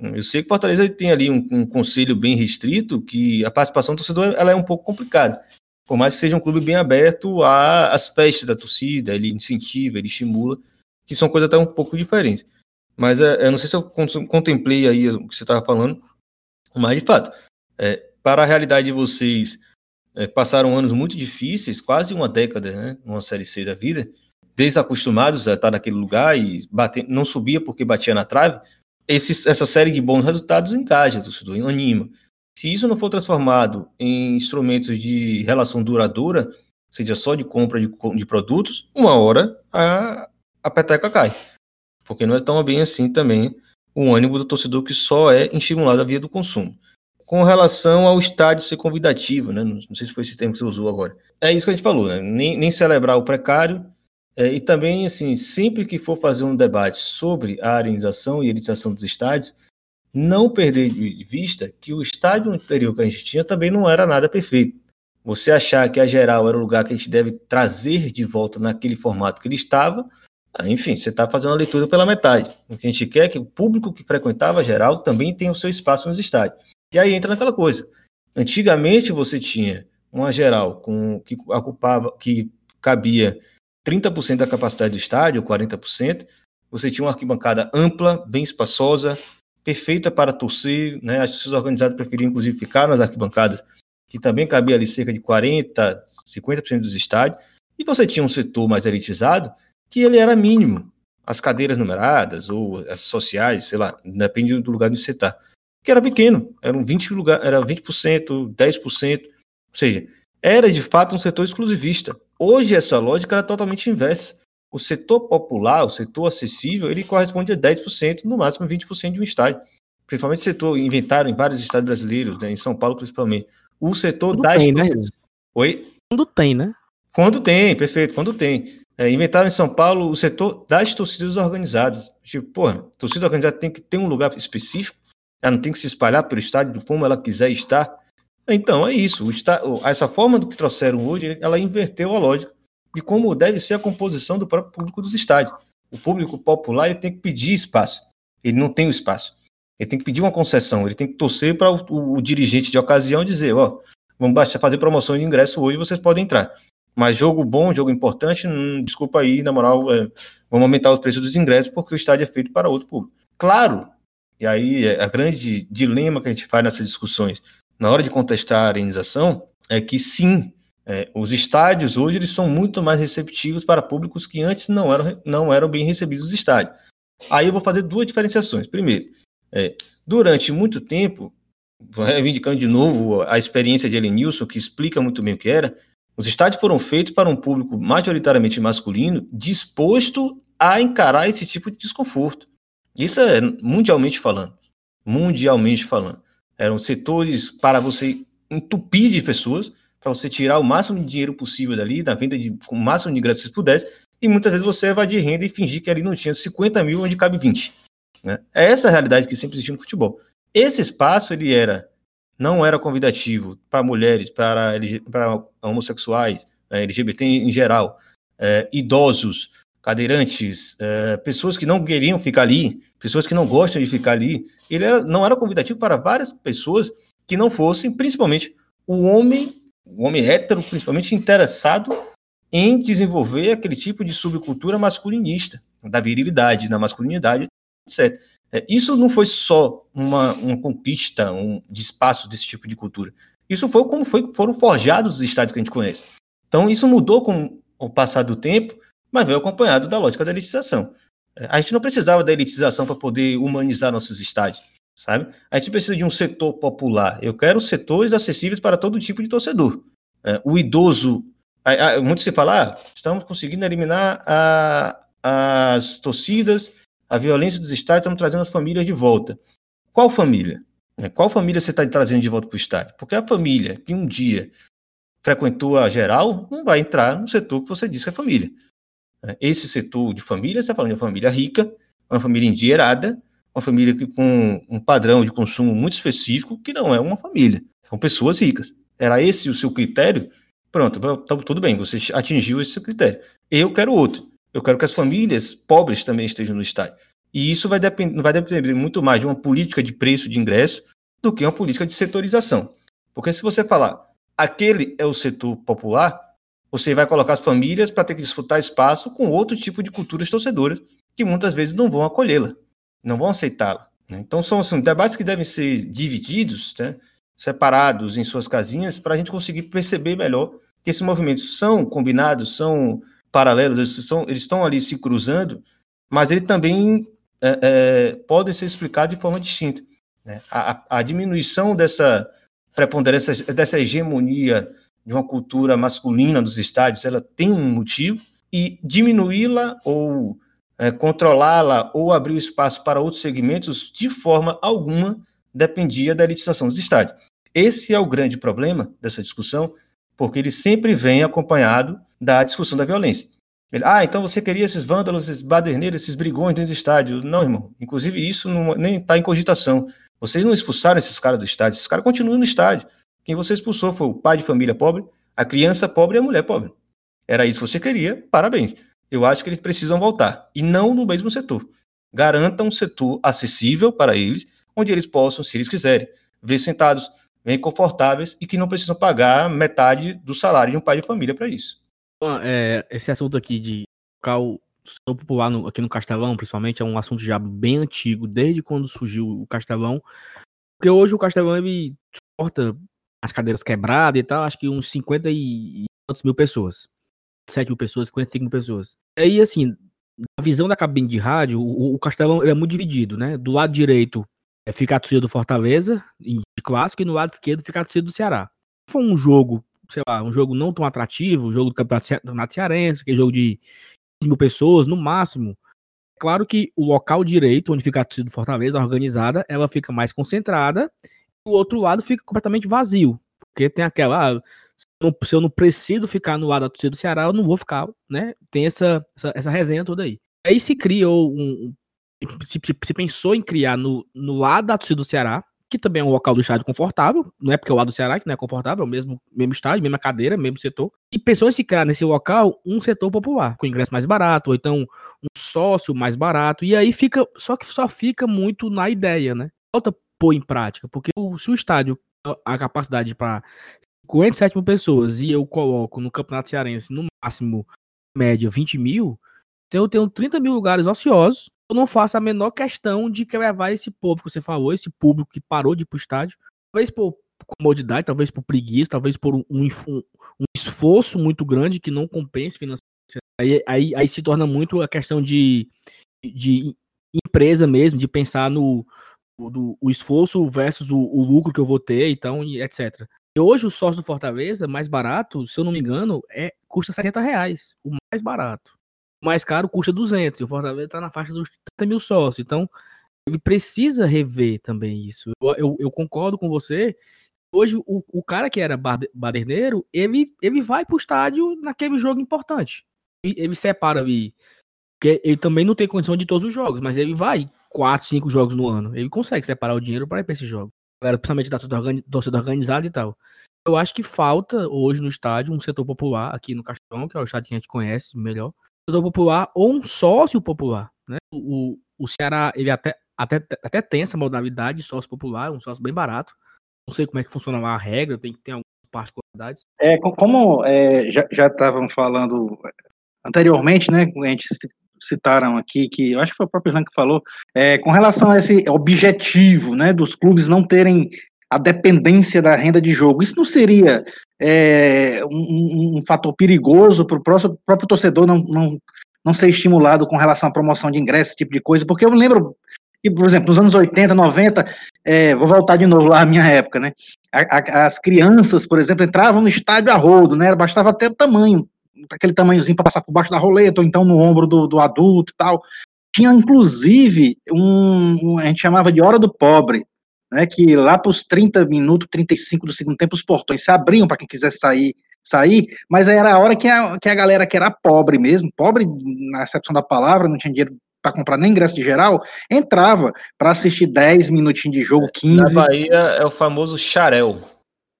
[SPEAKER 5] Eu sei que Fortaleza tem ali um, um, conselho bem restrito, que a participação do torcedor ela é um pouco complicada. Por mais que seja um clube bem aberto às festas da torcida, ele incentiva, ele estimula, que são coisas até um pouco diferentes. Mas é, eu não sei se eu contemplei aí o que você estava falando, mas de fato, é, para a realidade de vocês, é, passaram anos muito difíceis, quase uma década, né, numa Série C da vida, desacostumados a estar naquele lugar e bater, não subia porque batia na trave, esse, essa série de bons resultados engaja o torcedor, anima. Se isso não for transformado em instrumentos de relação duradoura, seja só de compra de, de produtos, uma hora a, a peteca cai. Porque não é tão bem assim também o ânimo do torcedor que só é estimulado via do consumo. Com relação ao estádio ser convidativo, né? não, não sei se foi esse termo que você usou agora. É isso que a gente falou, né? nem, nem celebrar o precário, é, e também, assim, sempre que for fazer um debate sobre a arenização e elitização dos estádios, não perder de vista que o estádio anterior que a gente tinha também não era nada perfeito. Você achar que a geral era o lugar que a gente deve trazer de volta naquele formato que ele estava, enfim, você está fazendo a leitura pela metade. O que a gente quer é que o público que frequentava a geral também tenha o seu espaço nos estádios. E aí entra naquela coisa. Antigamente você tinha uma geral com que ocupava, que cabia 30% da capacidade do estádio, 40%, você tinha uma arquibancada ampla, bem espaçosa, perfeita para torcer, né? As torcidas organizadas preferiam, inclusive, ficar nas arquibancadas, que também cabia ali cerca de 40%, 50% dos estádios, e você tinha um setor mais elitizado, que ele era mínimo, as cadeiras numeradas, ou as sociais, sei lá, depende do lugar onde você está, que era pequeno, eram 20%, lugar, era 20%, 10%, ou seja, era de fato um setor exclusivista. Hoje essa lógica é totalmente inversa. O setor popular, o setor acessível, ele corresponde a 10%, no máximo 20% de um estádio. Principalmente o setor inventaram em vários estados brasileiros, né, em São Paulo principalmente. O setor
[SPEAKER 2] Quando
[SPEAKER 5] das
[SPEAKER 2] tem, né?
[SPEAKER 5] Oi?
[SPEAKER 2] Quando tem, né?
[SPEAKER 5] Quando tem, perfeito, quando tem. É, inventaram em São Paulo o setor das torcidas organizadas. Tipo, porra, torcida organizada tem que ter um lugar específico, ela não tem que se espalhar pelo estádio como ela quiser estar. Então, é isso. essa forma do que trouxeram hoje, ela inverteu a lógica de como deve ser a composição do próprio público dos estádios. O público popular ele tem que pedir espaço. Ele não tem o espaço. Ele tem que pedir uma concessão. Ele tem que torcer para o, o, o, dirigente de ocasião dizer: Ó, vamos baixar, fazer promoção de ingresso hoje, vocês podem entrar. Mas jogo bom, jogo importante, hum, desculpa aí, na moral, é, vamos aumentar os preços dos ingressos porque o estádio é feito para outro público. Claro, e aí é a grande dilema que a gente faz nessas discussões na hora de contestar a arenização, é que sim, é, os estádios hoje eles são muito mais receptivos para públicos que antes não eram, não eram bem recebidos nos estádios. Aí eu vou fazer duas diferenciações. Primeiro, é, durante muito tempo, reivindicando de novo a experiência de Elenilson, que explica muito bem o que era, os estádios foram feitos para um público majoritariamente masculino disposto a encarar esse tipo de desconforto. Isso é mundialmente falando. Mundialmente falando. Eram setores para você entupir de pessoas, para você tirar o máximo de dinheiro possível dali, da venda de com o máximo de ingressos que pudesse, e muitas vezes você evadir renda e fingir que ali não tinha 50 mil onde cabe 20. Né? É essa a realidade que sempre existiu no futebol. Esse espaço ele era não era convidativo para mulheres, para, homossexuais, né, LGBT em geral, é, idosos, cadeirantes, é, pessoas que não queriam ficar ali, pessoas que não gostam de ficar ali. Ele era, não era convidativo para várias pessoas que não fossem, principalmente, o homem, o homem hétero, principalmente interessado em desenvolver aquele tipo de subcultura masculinista, da virilidade, da masculinidade, etc. É, isso não foi só uma, uma conquista um, de espaço desse tipo de cultura. Isso foi como foi, foram forjados os estádios que a gente conhece. Então, isso mudou com o passar do tempo, mas veio acompanhado da lógica da elitização. É, a gente não precisava da elitização para poder humanizar nossos estádios, sabe? A gente precisa de um setor popular. Eu quero setores acessíveis para todo tipo de torcedor. É, o idoso, muito se fala, ah, estamos conseguindo eliminar a, as torcidas a violência dos estádios, estamos trazendo as famílias de volta. Qual família? É, qual família você está trazendo de volta para o estádio? Porque a família que um dia frequentou a geral não vai entrar no setor que você disse que é família. É, esse setor de família, você está falando de uma família rica, uma família endinheirada, uma família que, com um padrão de consumo muito específico, que não é uma família. São pessoas ricas. Era esse o seu critério? Pronto, tá tudo bem, você atingiu esse seu critério. Eu quero outro. Eu quero que as famílias pobres também estejam no estádio. E isso vai, vai depender muito mais de uma política de preço de ingresso do que uma política de setorização. Porque se você falar, aquele é o setor popular, você vai colocar as famílias para ter que disputar espaço com outro tipo de culturas torcedoras, que muitas vezes não vão acolhê-la, não vão aceitá-la. Né? Então, são assim, debates que devem ser divididos, né, separados em suas casinhas, para a gente conseguir perceber melhor que esses movimentos são combinados, são paralelos, eles, são, eles estão ali se cruzando, mas ele também é, é, podem ser explicados de forma distinta. Né? A, a, diminuição dessa preponderância, dessa hegemonia de uma cultura masculina dos estádios, ela tem um motivo, e diminuí-la ou é, controlá-la ou abrir espaço para outros segmentos, de forma alguma, dependia da elitização dos estádios. Esse é o grande problema dessa discussão, porque ele sempre vem acompanhado da discussão da violência. Ele, ah, então você queria esses vândalos, esses baderneiros, esses brigões dentro do estádio. Não, irmão. Inclusive, isso não, nem está em cogitação. Vocês não expulsaram esses caras do estádio. Esses caras continuam no estádio. Quem você expulsou foi o pai de família pobre, a criança pobre e a mulher pobre. Era isso que você queria, parabéns. Eu acho que eles precisam voltar. E não no mesmo setor. Garanta um setor acessível para eles, onde eles possam, se eles quiserem, ver sentados bem confortáveis e que não precisam pagar metade do salário de um pai de família para isso.
[SPEAKER 2] É, esse assunto aqui de local popular no, aqui no Castelão, principalmente, é um assunto já bem antigo, desde quando surgiu o Castelão. Porque hoje o Castelão ele suporta as cadeiras quebradas e tal, acho que uns 50 e tantos mil pessoas. 7 mil pessoas, 55 mil pessoas. Aí, assim, a visão da cabine de rádio, o, o Castelão é muito dividido, né? Do lado direito é ficar a torcida do Fortaleza, de clássico, e no lado esquerdo ficar a torcida do Ceará. Foi um jogo, sei lá, um jogo não tão atrativo, um jogo do Campeonato Cearense, que é jogo de 15 mil pessoas, no máximo. Claro que o local direito, onde fica a torcida do Fortaleza, organizada, ela fica mais concentrada, o outro lado fica completamente vazio. Porque tem aquela, ah, se eu não preciso ficar no lado da torcida do Ceará, eu não vou ficar, né? Tem essa, essa, essa resenha toda aí. Aí se criou um, se, se, pensou em criar no, no lado da torcida do Ceará, que também é um local do estádio confortável, não é porque é o lado do Ceará que não é confortável, é o mesmo, mesmo estádio, mesma cadeira, mesmo setor. E pensou em se criar nesse local um setor popular, com ingresso mais barato, ou então um sócio mais barato. E aí fica, só que só fica muito na ideia, né? Falta pôr em prática, porque o, se o estádio, a capacidade para 57 mil pessoas e eu coloco no Campeonato Cearense no máximo média 20 mil, então eu tenho 30 mil lugares ociosos eu não faço a menor questão de levar esse povo que você falou, esse público que parou de ir pro estádio, talvez por comodidade, talvez por preguiça, talvez por um, um, um esforço muito grande que não compense financeiramente. Aí, aí, aí, se torna muito a questão de, de empresa mesmo, de pensar no do, o esforço versus o, o, lucro que eu vou ter, então, e etc. E hoje o sócio do Fortaleza, mais barato, se eu não me engano, é custa 70 reais, o mais barato. O mais caro custa 200, e o Fortaleza está na faixa dos 30 mil sócios. Então, ele precisa rever também isso. Eu, eu, eu concordo com você. Hoje, o, o cara que era baderneiro, ele, ele vai o estádio naquele jogo importante. Ele, ele separa ali. Porque ele também não tem condição de todos os jogos, mas ele vai quatro, cinco jogos no ano. Ele consegue separar o dinheiro para ir para esse jogo. Principalmente da torcida organizada e tal. Eu acho que falta hoje no estádio um setor popular, aqui no Castelão, que é o estádio que a gente conhece melhor. Um setor popular ou um sócio popular. Né? O, o Ceará, ele até, até, até tem essa modalidade de sócio popular, um sócio bem barato. Não sei como é que funciona lá a regra, tem que ter algumas particularidades.
[SPEAKER 4] É, como é, já estavam falando anteriormente, né, a gente citaram aqui, que eu acho que foi o próprio Jean que falou, é, com relação a esse objetivo, né, dos clubes não terem a dependência da renda de jogo, isso não seria é, um, um, fator perigoso para o próprio, torcedor não, não, não ser estimulado com relação à promoção de ingressos, esse tipo de coisa, porque eu lembro que, por exemplo, nos anos 80, 90, é, vou voltar de novo lá à minha época, né? As crianças, por exemplo, entravam no estádio a rodo, né? Bastava até o tamanho, aquele tamanhozinho para passar por baixo da roleta, ou então no ombro do, do adulto e tal. Tinha, inclusive, um, um, a gente chamava de hora do pobre, né? Que lá para os 30 minutos, 35 do segundo tempo, os portões se abriam para quem quisesse sair sair, mas era a hora que a, que a galera que era pobre mesmo, pobre na acepção da palavra, não tinha dinheiro para comprar nem ingresso de geral, entrava para assistir 10 minutinhos de jogo, 15. Na
[SPEAKER 5] Bahia é o famoso xarel.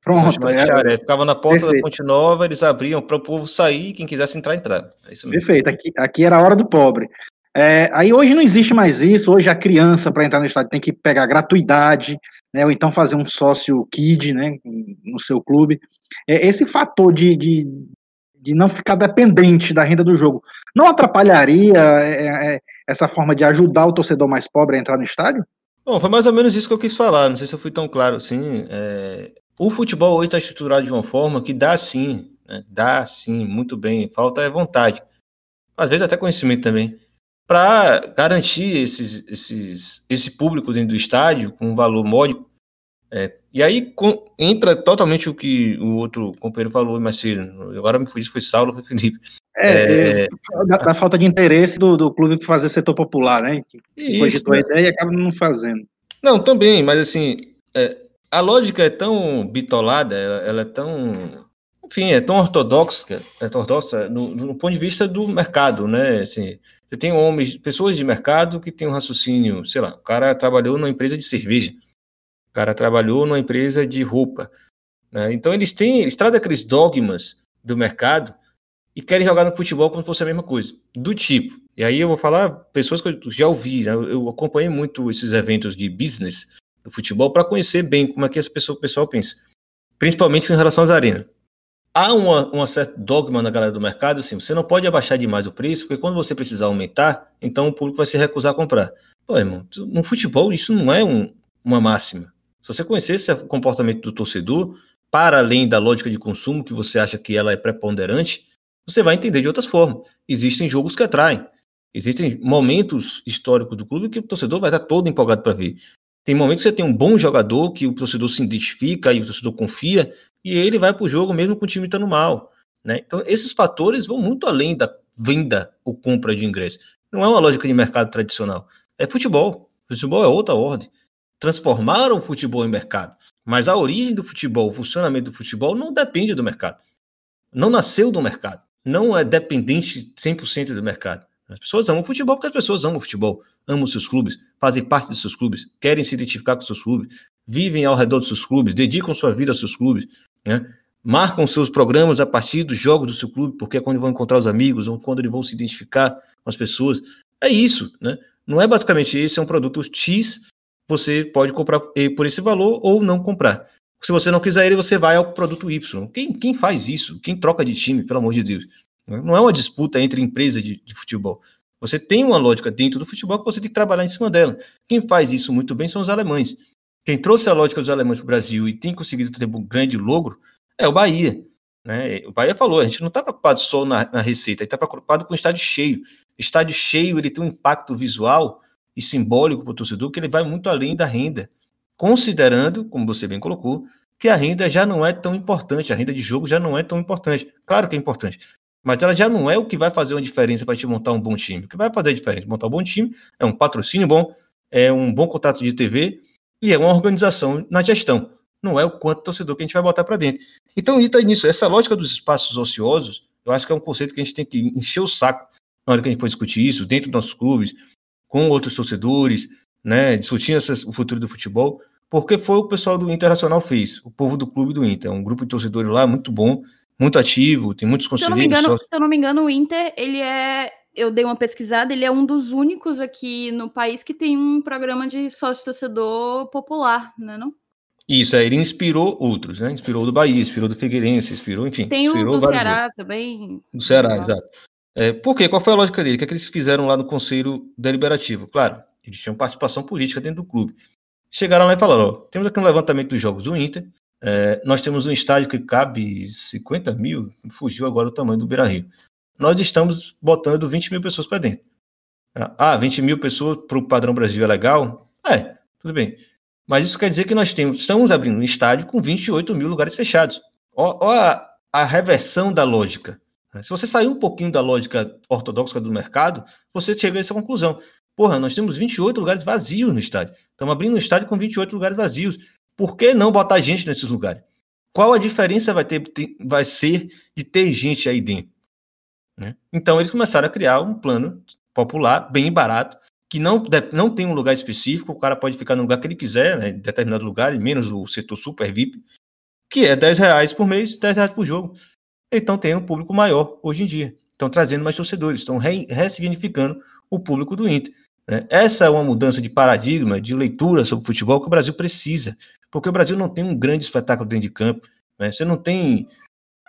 [SPEAKER 4] Pronto.
[SPEAKER 5] É, xarel. Ficava na porta perfeito. da Ponte Nova, eles abriam para o povo sair, quem quisesse entrar, entrar.
[SPEAKER 4] É isso mesmo. Perfeito, aqui, aqui era a hora do pobre. É, aí hoje não existe mais isso, hoje a criança para entrar no estádio tem que pegar gratuidade, né, ou então fazer um sócio kid, né, no seu clube. É, esse fator de, de, de não ficar dependente da renda do jogo, não atrapalharia é, é, essa forma de ajudar o torcedor mais pobre a entrar no estádio?
[SPEAKER 5] Bom, foi mais ou menos isso que eu quis falar, não sei se eu fui tão claro assim. O futebol hoje está estruturado de uma forma que dá sim, né? dá sim, muito bem, falta é vontade. Às vezes até conhecimento também. Para garantir esses, esses, esse público dentro do estádio com um valor módico, é, e aí com, entra totalmente o que o outro companheiro falou mais cedo. Agora me fui, foi Saulo, foi Felipe.
[SPEAKER 4] É, é, é da, da, falta de interesse do, do clube fazer setor popular, né? Que isso, a ideia e acaba não fazendo.
[SPEAKER 5] Não, também, mas assim, é, a lógica é tão bitolada, ela, ela, é tão. Enfim, é tão ortodoxa, é ortodoxa no, no, ponto de vista do mercado, né? Assim, você tem homens, pessoas de mercado que têm um raciocínio, sei lá, o cara trabalhou numa empresa de cerveja o cara trabalhou numa empresa de roupa. Né? Então eles têm, eles trazem aqueles dogmas do mercado e querem jogar no futebol como se fosse a mesma coisa. Do tipo. E aí eu vou falar pessoas que eu já ouvi, né? eu acompanhei muito esses eventos de business do futebol para conhecer bem como é que as pessoas, o pessoal pensa. Principalmente em relação às arenas. Há uma certa dogma na galera do mercado, assim, você não pode abaixar demais o preço, porque quando você precisar aumentar, então o público vai se recusar a comprar. Pô, irmão, no futebol isso não é um, uma máxima. Se você conhecesse o comportamento do torcedor, para além da lógica de consumo, que você acha que ela é preponderante, você vai entender de outras formas. Existem jogos que atraem. Existem momentos históricos do clube que o torcedor vai estar todo empolgado para ver. Tem momentos que você tem um bom jogador, que o torcedor se identifica e o torcedor confia, e ele vai para o jogo mesmo com o time estando mal. Né? Então, esses fatores vão muito além da venda ou compra de ingresso. Não é uma lógica de mercado tradicional. É futebol. Futebol é outra ordem transformaram o futebol em mercado. Mas a origem do futebol, o funcionamento do futebol não depende do mercado. Não nasceu do mercado. Não é dependente 100% do mercado. As pessoas amam o futebol porque as pessoas amam o futebol, amam seus clubes, fazem parte dos seus clubes, querem se identificar com seus clubes, vivem ao redor dos seus clubes, dedicam sua vida aos seus clubes, né? marcam seus programas a partir dos jogos do seu clube, porque é quando vão encontrar os amigos ou quando eles vão se identificar com as pessoas. É isso, né? Não é basicamente esse, é um produto X você pode comprar por esse valor ou não comprar. Se você não quiser ele, você vai ao produto Y. Quem, quem faz isso? Quem troca de time, pelo amor de Deus? Não é uma disputa entre empresas de, de futebol. Você tem uma lógica dentro do futebol que você tem que trabalhar em cima dela. Quem faz isso muito bem são os alemães. Quem trouxe a lógica dos alemães para o Brasil e tem conseguido ter um grande logro é o Bahia. Né? O Bahia falou, a gente não está preocupado só na, na receita, está preocupado com o estádio cheio. Estádio cheio ele tem um impacto visual e simbólico para o torcedor, que ele vai muito além da renda, considerando, como você bem colocou, que a renda já não é tão importante, a renda de jogo já não é tão importante. Claro que é importante, mas ela já não é o que vai fazer uma diferença para te montar um bom time. O que vai fazer a diferença? Montar um bom time é um patrocínio bom, é um bom contato de TV e é uma organização na gestão. Não é o quanto torcedor que a gente vai botar para dentro. Então, está nisso. Essa lógica dos espaços ociosos, eu acho que é um conceito que a gente tem que encher o saco na hora que a gente for discutir isso, dentro dos nossos clubes, com outros torcedores, né, discutindo essas, o futuro do futebol, porque foi o pessoal do Internacional fez, o povo do clube do Inter, um grupo de torcedores lá muito bom, muito ativo, tem muitos conselheiros.
[SPEAKER 1] Se eu não me engano, se eu não me engano o Inter, ele é, eu dei uma pesquisada, ele é um dos únicos aqui no país que tem um programa de sócio-torcedor popular, né, não?
[SPEAKER 5] Isso, é, ele inspirou outros, né? Inspirou do Bahia, inspirou do Figueirense, inspirou, enfim.
[SPEAKER 1] Tem
[SPEAKER 5] inspirou
[SPEAKER 1] o do Ceará outros. também.
[SPEAKER 5] Do Ceará, exato. É, por quê? Qual foi a lógica dele? O que, é que eles fizeram lá no Conselho Deliberativo? Claro, eles tinham participação política dentro do clube. Chegaram lá e falaram: ó, temos aqui um levantamento dos jogos do Inter, é, nós temos um estádio que cabe 50 mil, fugiu agora o tamanho do Beira Rio. Nós estamos botando 20 mil pessoas para dentro. Ah, 20 mil pessoas para o padrão Brasil é legal? É, tudo bem. Mas isso quer dizer que nós temos, estamos abrindo um estádio com 28 mil lugares fechados. Olha a, a reversão da lógica. Se você sair um pouquinho da lógica ortodoxa do mercado, você chega a essa conclusão. Porra, nós temos 28 lugares vazios no estádio. Estamos abrindo um estádio com 28 lugares vazios. Por que não botar gente nesses lugares? Qual a diferença vai, ter, vai ser de ter gente aí dentro? Né? Então, eles começaram a criar um plano popular, bem barato, que não, não tem um lugar específico, o cara pode ficar no lugar que ele quiser, né, em determinado lugar, menos o setor super VIP, que é 10 reais por mês, 10 reais por jogo. Então tem um público maior hoje em dia. Estão trazendo mais torcedores, estão re ressignificando o público do Inter. Né? Essa é uma mudança de paradigma, de leitura sobre futebol que o Brasil precisa, porque o Brasil não tem um grande espetáculo dentro de campo. Né? Você não tem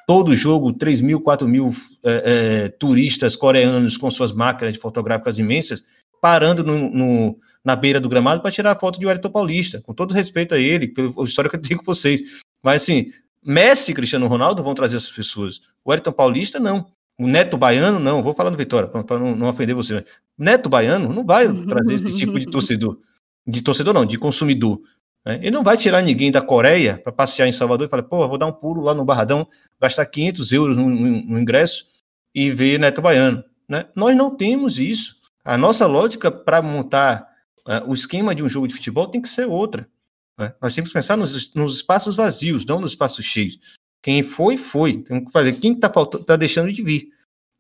[SPEAKER 5] todo jogo 3 mil, 4 mil é, é, turistas coreanos com suas máquinas fotográficas imensas parando no, no, na beira do gramado para tirar a foto de Wellington Paulista, com todo respeito a ele, pela história que eu tenho com vocês. Mas assim, Messi e Cristiano Ronaldo vão trazer essas pessoas. O Wellington Paulista, não. O Neto Baiano, não. Vou falar no Vitória, para não, não ofender você. Neto Baiano não vai trazer esse tipo de torcedor. De torcedor, não, de consumidor. Né? Ele não vai tirar ninguém da Coreia para passear em Salvador e falar, pô, vou dar um pulo lá no Barradão, gastar 500 euros no, no, no ingresso e ver Neto Baiano. Né? Nós não temos isso. A nossa lógica para montar uh, o esquema de um jogo de futebol tem que ser outra. Né? Nós temos que pensar nos, nos, espaços vazios, não nos espaços cheios. Quem foi, foi. Temos que fazer. Quem está tá deixando de vir?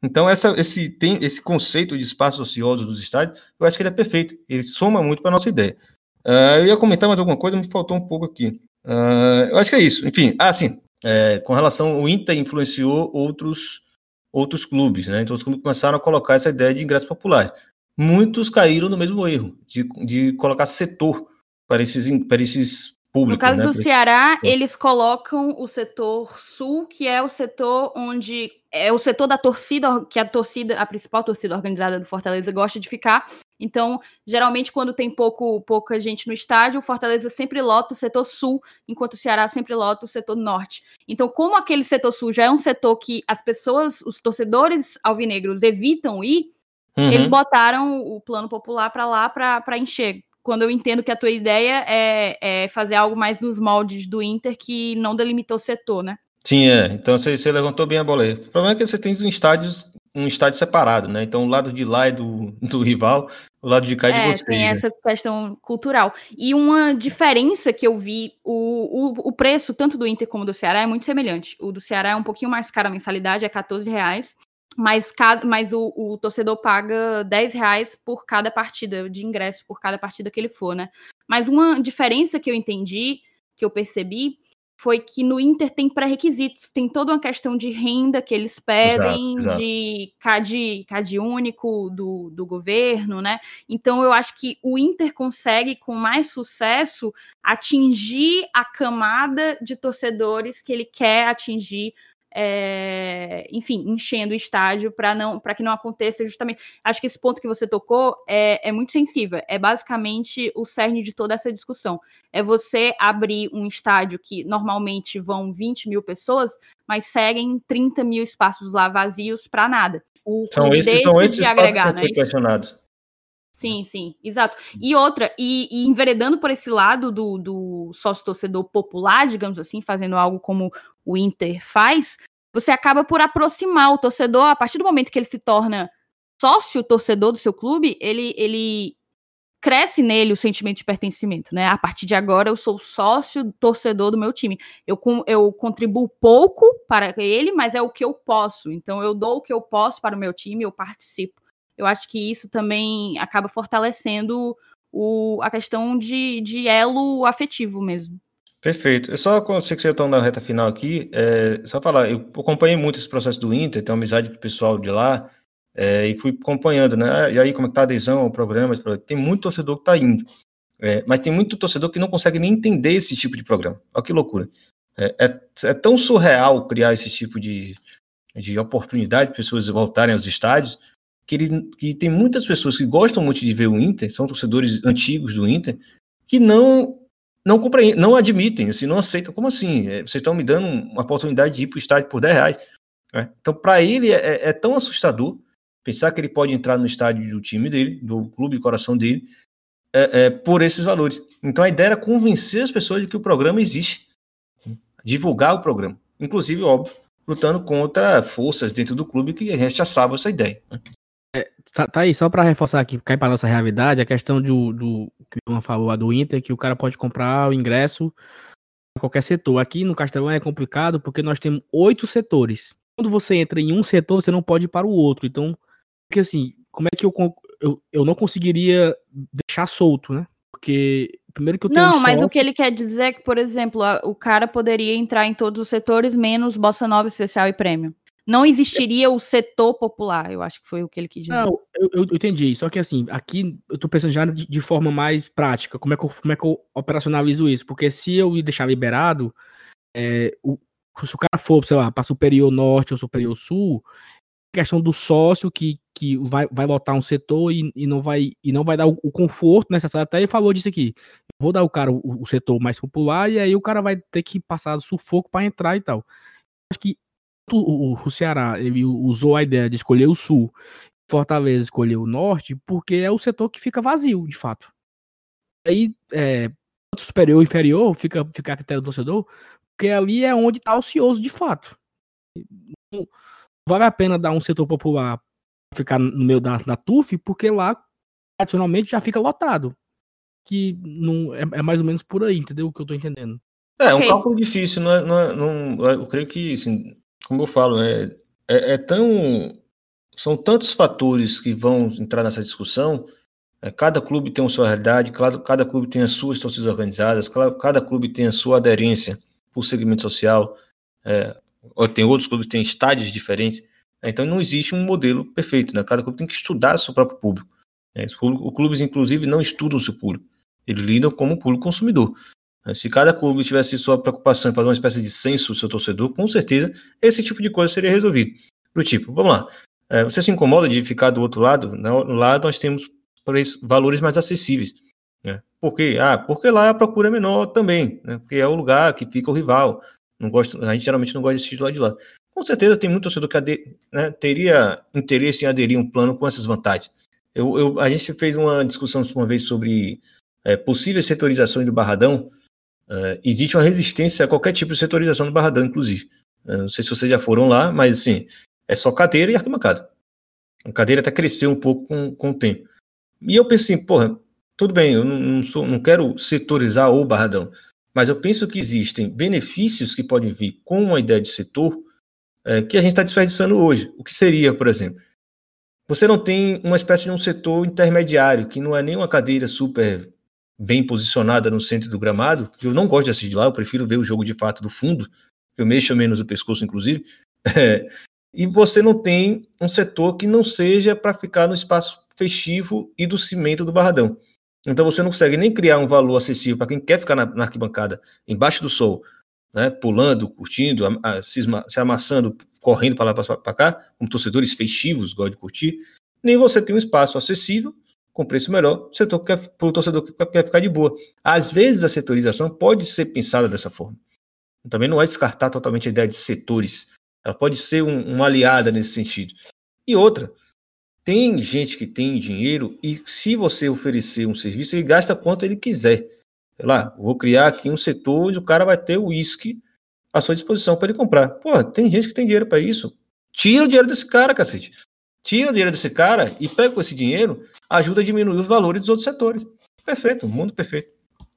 [SPEAKER 5] Então, essa, esse, tem, esse conceito de espaços ociosos dos estádios, eu acho que ele é perfeito. Ele soma muito para a nossa ideia. Uh, eu ia comentar mais alguma coisa, me faltou um pouco aqui. Uh, eu acho que é isso. Enfim, ah, sim. É, com relação ao Inter influenciou outros outros clubes, né? Então os clubes começaram a colocar essa ideia de ingresso popular. Muitos caíram no mesmo erro de, de colocar setor para esses, para esses públicos.
[SPEAKER 1] No caso
[SPEAKER 5] né?
[SPEAKER 1] do Ceará, eles colocam o setor sul, que é o setor onde é o setor da torcida, que a torcida, a principal torcida organizada do Fortaleza gosta de ficar. Então, geralmente, quando tem pouco, pouca gente no estádio, o Fortaleza sempre lota o setor sul, enquanto o Ceará sempre lota o setor norte. Então, como aquele setor sul já é um setor que as pessoas, os torcedores alvinegros evitam ir, uhum. eles botaram o plano popular para lá para encher. Quando eu entendo que a tua ideia é, é fazer algo mais nos moldes do Inter, que não delimitou o setor, né?
[SPEAKER 5] Sim, é. Então você, você levantou bem a bola aí. O problema é que você tem um estádio, um estádio separado, né? Então o lado de lá é do, do rival, o lado de cá é de
[SPEAKER 1] é,
[SPEAKER 5] você.
[SPEAKER 1] Tem
[SPEAKER 5] né?
[SPEAKER 1] essa questão cultural. E uma diferença que eu vi, o, o, o, preço tanto do Inter como do Ceará é muito semelhante. O do Ceará é um pouquinho mais caro a mensalidade, é 14 reais. Mas, cada, mas o, o torcedor paga 10 reais por cada partida de ingresso, por cada partida que ele for, né? Mas uma diferença que eu entendi, que eu percebi, foi que no Inter tem pré-requisitos, tem toda uma questão de renda que eles pedem, exato, exato. de CAD, CAD único do, do governo, né? Então eu acho que o Inter consegue, com mais sucesso, atingir a camada de torcedores que ele quer atingir é, enfim, enchendo o estádio para não para que não aconteça justamente. Acho que esse ponto que você tocou é, é muito sensível. É basicamente o cerne de toda essa discussão. É você abrir um estádio que normalmente vão 20 mil pessoas, mas seguem 30 mil espaços lá vazios para nada.
[SPEAKER 5] O são esses, são esses de agregar, que né? questionados.
[SPEAKER 1] Sim, sim, exato. E outra, e, e enveredando por esse lado do, do sócio-torcedor popular, digamos assim, fazendo algo como o Inter faz, você acaba por aproximar o torcedor, a partir do momento que ele se torna sócio-torcedor do seu clube, ele, ele cresce nele o sentimento de pertencimento, né? A partir de agora eu sou sócio torcedor do meu time. Eu, eu contribuo pouco para ele, mas é o que eu posso. Então eu dou o que eu posso para o meu time, eu participo eu acho que isso também acaba fortalecendo o, a questão de, de elo afetivo mesmo.
[SPEAKER 5] Perfeito. Eu só sei que vocês estão na reta final aqui, é, só falar, eu acompanhei muito esse processo do Inter, tenho amizade com o pessoal de lá, é, e fui acompanhando, né? E aí, como é que tá a adesão ao programa? Tem muito torcedor que tá indo. É, mas tem muito torcedor que não consegue nem entender esse tipo de programa. Olha que loucura. É, é, é tão surreal criar esse tipo de, de oportunidade para pessoas voltarem aos estádios, que, ele, que tem muitas pessoas que gostam muito de ver o Inter, são torcedores antigos do Inter, que não não compreendem, não admitem, assim, não aceitam. Como assim? É, vocês estão me dando uma oportunidade de ir para o estádio por 10 reais. Né? Então, para ele, é, é, é, tão assustador pensar que ele pode entrar no estádio do time dele, do clube de coração dele, é, é, por esses valores. Então, a ideia era convencer as pessoas de que o programa existe, divulgar o programa. Inclusive, óbvio, lutando contra forças dentro do clube que rechaçavam essa ideia. Né?
[SPEAKER 2] É, tá, tá, aí, só para reforçar aqui, cair para nossa realidade, a questão do, do que o Ivan falou do Inter, que o cara pode comprar o ingresso em qualquer setor. Aqui no Castelão é complicado porque nós temos oito setores. Quando você entra em um setor, você não pode ir para o outro. Então, porque assim, como é que eu, eu, eu não conseguiria deixar solto, né? Porque primeiro que eu tenho
[SPEAKER 1] Não, mas o que ele quer dizer é que, por exemplo, o cara poderia entrar em todos os setores, menos Bossa Nova Especial e Prêmio não existiria o setor popular, eu acho que foi o que ele quis dizer.
[SPEAKER 2] Não, eu, eu, entendi. Só que assim, aqui eu tô pensando já de, de, forma mais prática, como é, que eu, como é que eu operacionalizo isso? Porque se eu deixar liberado, é, o, se o cara for, sei lá, para superior norte ou superior sul, questão do sócio que, que vai, vai lotar um setor e, e, não vai, e não vai dar o, o, conforto necessário. Até ele falou disso aqui. vou dar o cara o, o, setor mais popular e aí o cara vai ter que passar sufoco para entrar e tal. Acho que o, o Ceará ele usou a ideia de escolher o sul, Fortaleza escolheu o norte, porque é o setor que fica vazio, de fato. Aí, é, superior ou inferior, fica, fica a critério do torcedor, porque ali é onde está ocioso de fato. Não vale a pena dar um setor popular ficar no meio da, da TUF, porque lá, adicionalmente, já fica lotado. Que não, é, é mais ou menos por aí, entendeu? O que eu estou entendendo.
[SPEAKER 5] É, um cálculo difícil, não é, não, é, não eu creio que assim, como eu falo, né, é, é tão. São tantos fatores que vão entrar nessa discussão. É, cada clube tem a sua realidade, cada, cada clube tem as suas torcidas organizadas, cada, cada clube tem a sua aderência por segmento social. É, tem outros clubes que têm estádios diferentes. Então não existe um modelo perfeito. Né? Cada clube tem que estudar seu próprio público. É, os, clubes, inclusive, não estudam seu público. Eles lidam como público consumidor. Né, se cada clube tivesse sua preocupação em fazer uma espécie de censo do seu torcedor, com certeza esse tipo de coisa seria resolvido. Do tipo, vamos lá, é, você se incomoda de ficar do outro lado? No lado nós temos valores mais acessíveis. Né? Por quê? Ah, porque lá a procura é menor também, né? porque é o lugar que fica o rival. Não gosta, a gente geralmente não gosta de assistir do lado de lá. Com certeza tem muito torcedor que ade, né, teria interesse em aderir a um plano com essas vantagens. Eu, eu, a gente fez uma discussão uma vez sobre é, possíveis setorizações do Barradão, Uh, existe uma resistência a qualquer tipo de setorização do Barradão, inclusive. Uh, não sei se vocês já foram lá, mas assim, é só cadeira e arquibancada. A cadeira até cresceu um pouco com, com o tempo. E eu pensei, assim, porra, tudo bem, eu não, não, sou, não quero setorizar o Barradão, mas eu penso que existem benefícios que podem vir com uma ideia de setor é, que a gente está desperdiçando hoje. O que seria, por exemplo? Você não tem uma espécie de um setor intermediário, que não é nem uma cadeira super bem posicionada no centro do gramado, que eu não gosto de assistir lá, eu prefiro ver o jogo de fato do fundo, eu mexo menos o pescoço, inclusive. E você não tem um setor que não seja para ficar no espaço festivo e do cimento do barradão. Então você não consegue nem criar um valor acessível para quem quer ficar na, na, arquibancada, embaixo do sol, né, pulando, curtindo, a, a, se, se, amassando, correndo para lá para cá, como torcedores festivos gostam de curtir, nem você tem um espaço acessível com preço melhor, para o torcedor que quer ficar de boa. Às vezes a setorização pode ser pensada dessa forma. Também não é descartar totalmente a ideia de setores. Ela pode ser um, uma aliada nesse sentido. E outra, tem gente que tem dinheiro e se você oferecer um serviço, ele gasta quanto ele quiser. Sei lá, vou criar aqui um setor onde o cara vai ter o uísque à sua disposição para ele comprar. Pô, tem gente que tem dinheiro para isso. Tira o dinheiro desse cara, cacete. Tira o dinheiro desse cara e pega com esse dinheiro, ajuda a diminuir os valores dos outros setores. Perfeito, mundo perfeito.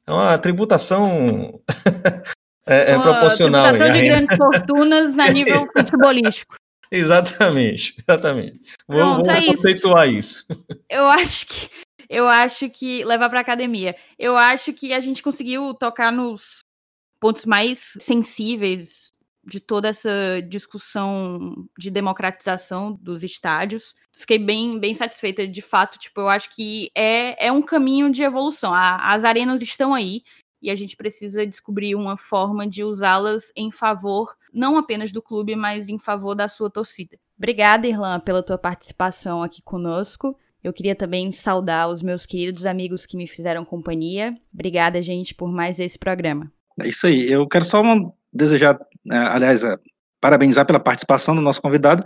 [SPEAKER 5] É uma tributação é, é proporcional.
[SPEAKER 1] Tributação de grandes fortunas a nível futebolístico.
[SPEAKER 5] Exatamente, exatamente. Pronto, vou, vou é conceituar isso. isso.
[SPEAKER 1] Eu acho que eu acho que levar para academia. Eu acho que a gente conseguiu tocar nos pontos mais sensíveis de toda essa discussão de democratização dos estádios. Fiquei bem, bem satisfeita, de fato, tipo, eu acho que é, é um caminho de evolução. A, as arenas estão aí e a gente precisa descobrir uma forma de usá-las em favor não apenas do clube, mas em favor da sua torcida. Obrigada, Irlan, pela tua participação aqui conosco. Eu queria também saudar os meus queridos amigos que me fizeram companhia. Obrigada, gente, por mais esse programa.
[SPEAKER 4] É isso aí. Eu quero só desejar, aliás, é, parabenizar pela participação do nosso convidado.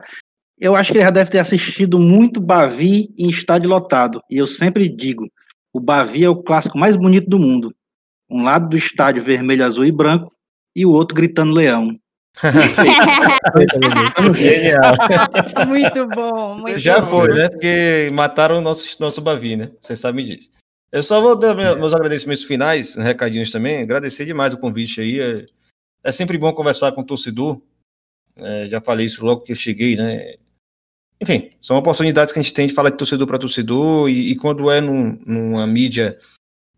[SPEAKER 4] Eu acho que ele já deve ter assistido muito Bavi em estádio lotado. E eu sempre digo, o Bavi é o clássico mais bonito do mundo. Um lado do estádio vermelho, azul e branco e o outro gritando leão.
[SPEAKER 5] Genial.
[SPEAKER 1] muito bom. Muito
[SPEAKER 5] Já
[SPEAKER 1] bom.
[SPEAKER 5] foi, né? Porque mataram o nosso, nosso Bavi, né? Vocês sabem disso. Eu só vou dar meus agradecimentos finais, recadinhos também. Agradecer demais o convite aí. É, sempre bom conversar com o torcedor. É, já falei isso logo que eu cheguei, né? Enfim, são oportunidades que a gente tem de falar de torcedor para torcedor e, e, quando é num, numa mídia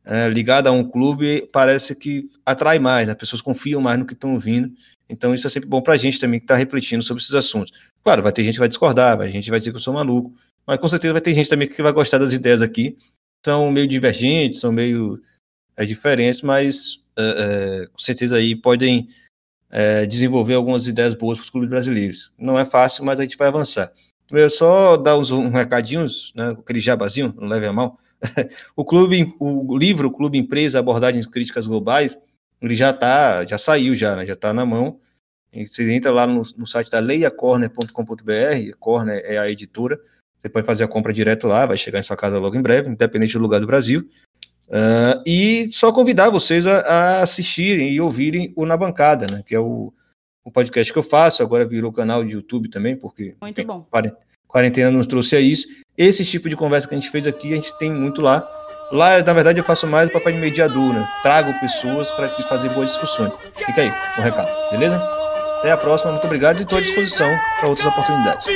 [SPEAKER 5] é, ligada a um clube, parece que atrai mais, né? as pessoas confiam mais no que estão ouvindo. Então isso é sempre bom para a gente também que está refletindo sobre esses assuntos. Claro, vai ter gente que vai discordar, vai, gente vai dizer que eu sou maluco, mas com certeza vai ter gente também que vai gostar das ideias aqui. São meio divergentes, são meio é, diferentes, mas com certeza aí podem é, desenvolver algumas ideias boas para os clubes brasileiros. Não é fácil, mas a gente vai avançar. Eu só dar uns um recadinhos, né, aquele jabazinho, não leve a mal. o clube, o livro, o Clube Empresa, Abordagens Críticas Globais, ele já tá, já saiu já, né? Já está na mão. E você entra lá no, no site da leiacorner.com.br, Corner é a editora, você pode fazer a compra direto lá, vai chegar em sua casa logo em breve, independente do lugar do Brasil. Uh, e só convidar vocês a, a, assistirem e ouvirem o Na Bancada, né? Que é o, o podcast que eu faço, agora virou canal de YouTube também, porque
[SPEAKER 1] muito bom.
[SPEAKER 5] quarentena nos trouxe a isso. Esse tipo de conversa que a gente fez aqui, a gente tem muito lá. Lá, na verdade, eu faço mais o papel de mediador, né? Trago pessoas para fazer boas discussões. Fica aí o recado, beleza? Até a próxima, muito obrigado e estou à disposição para outras oportunidades.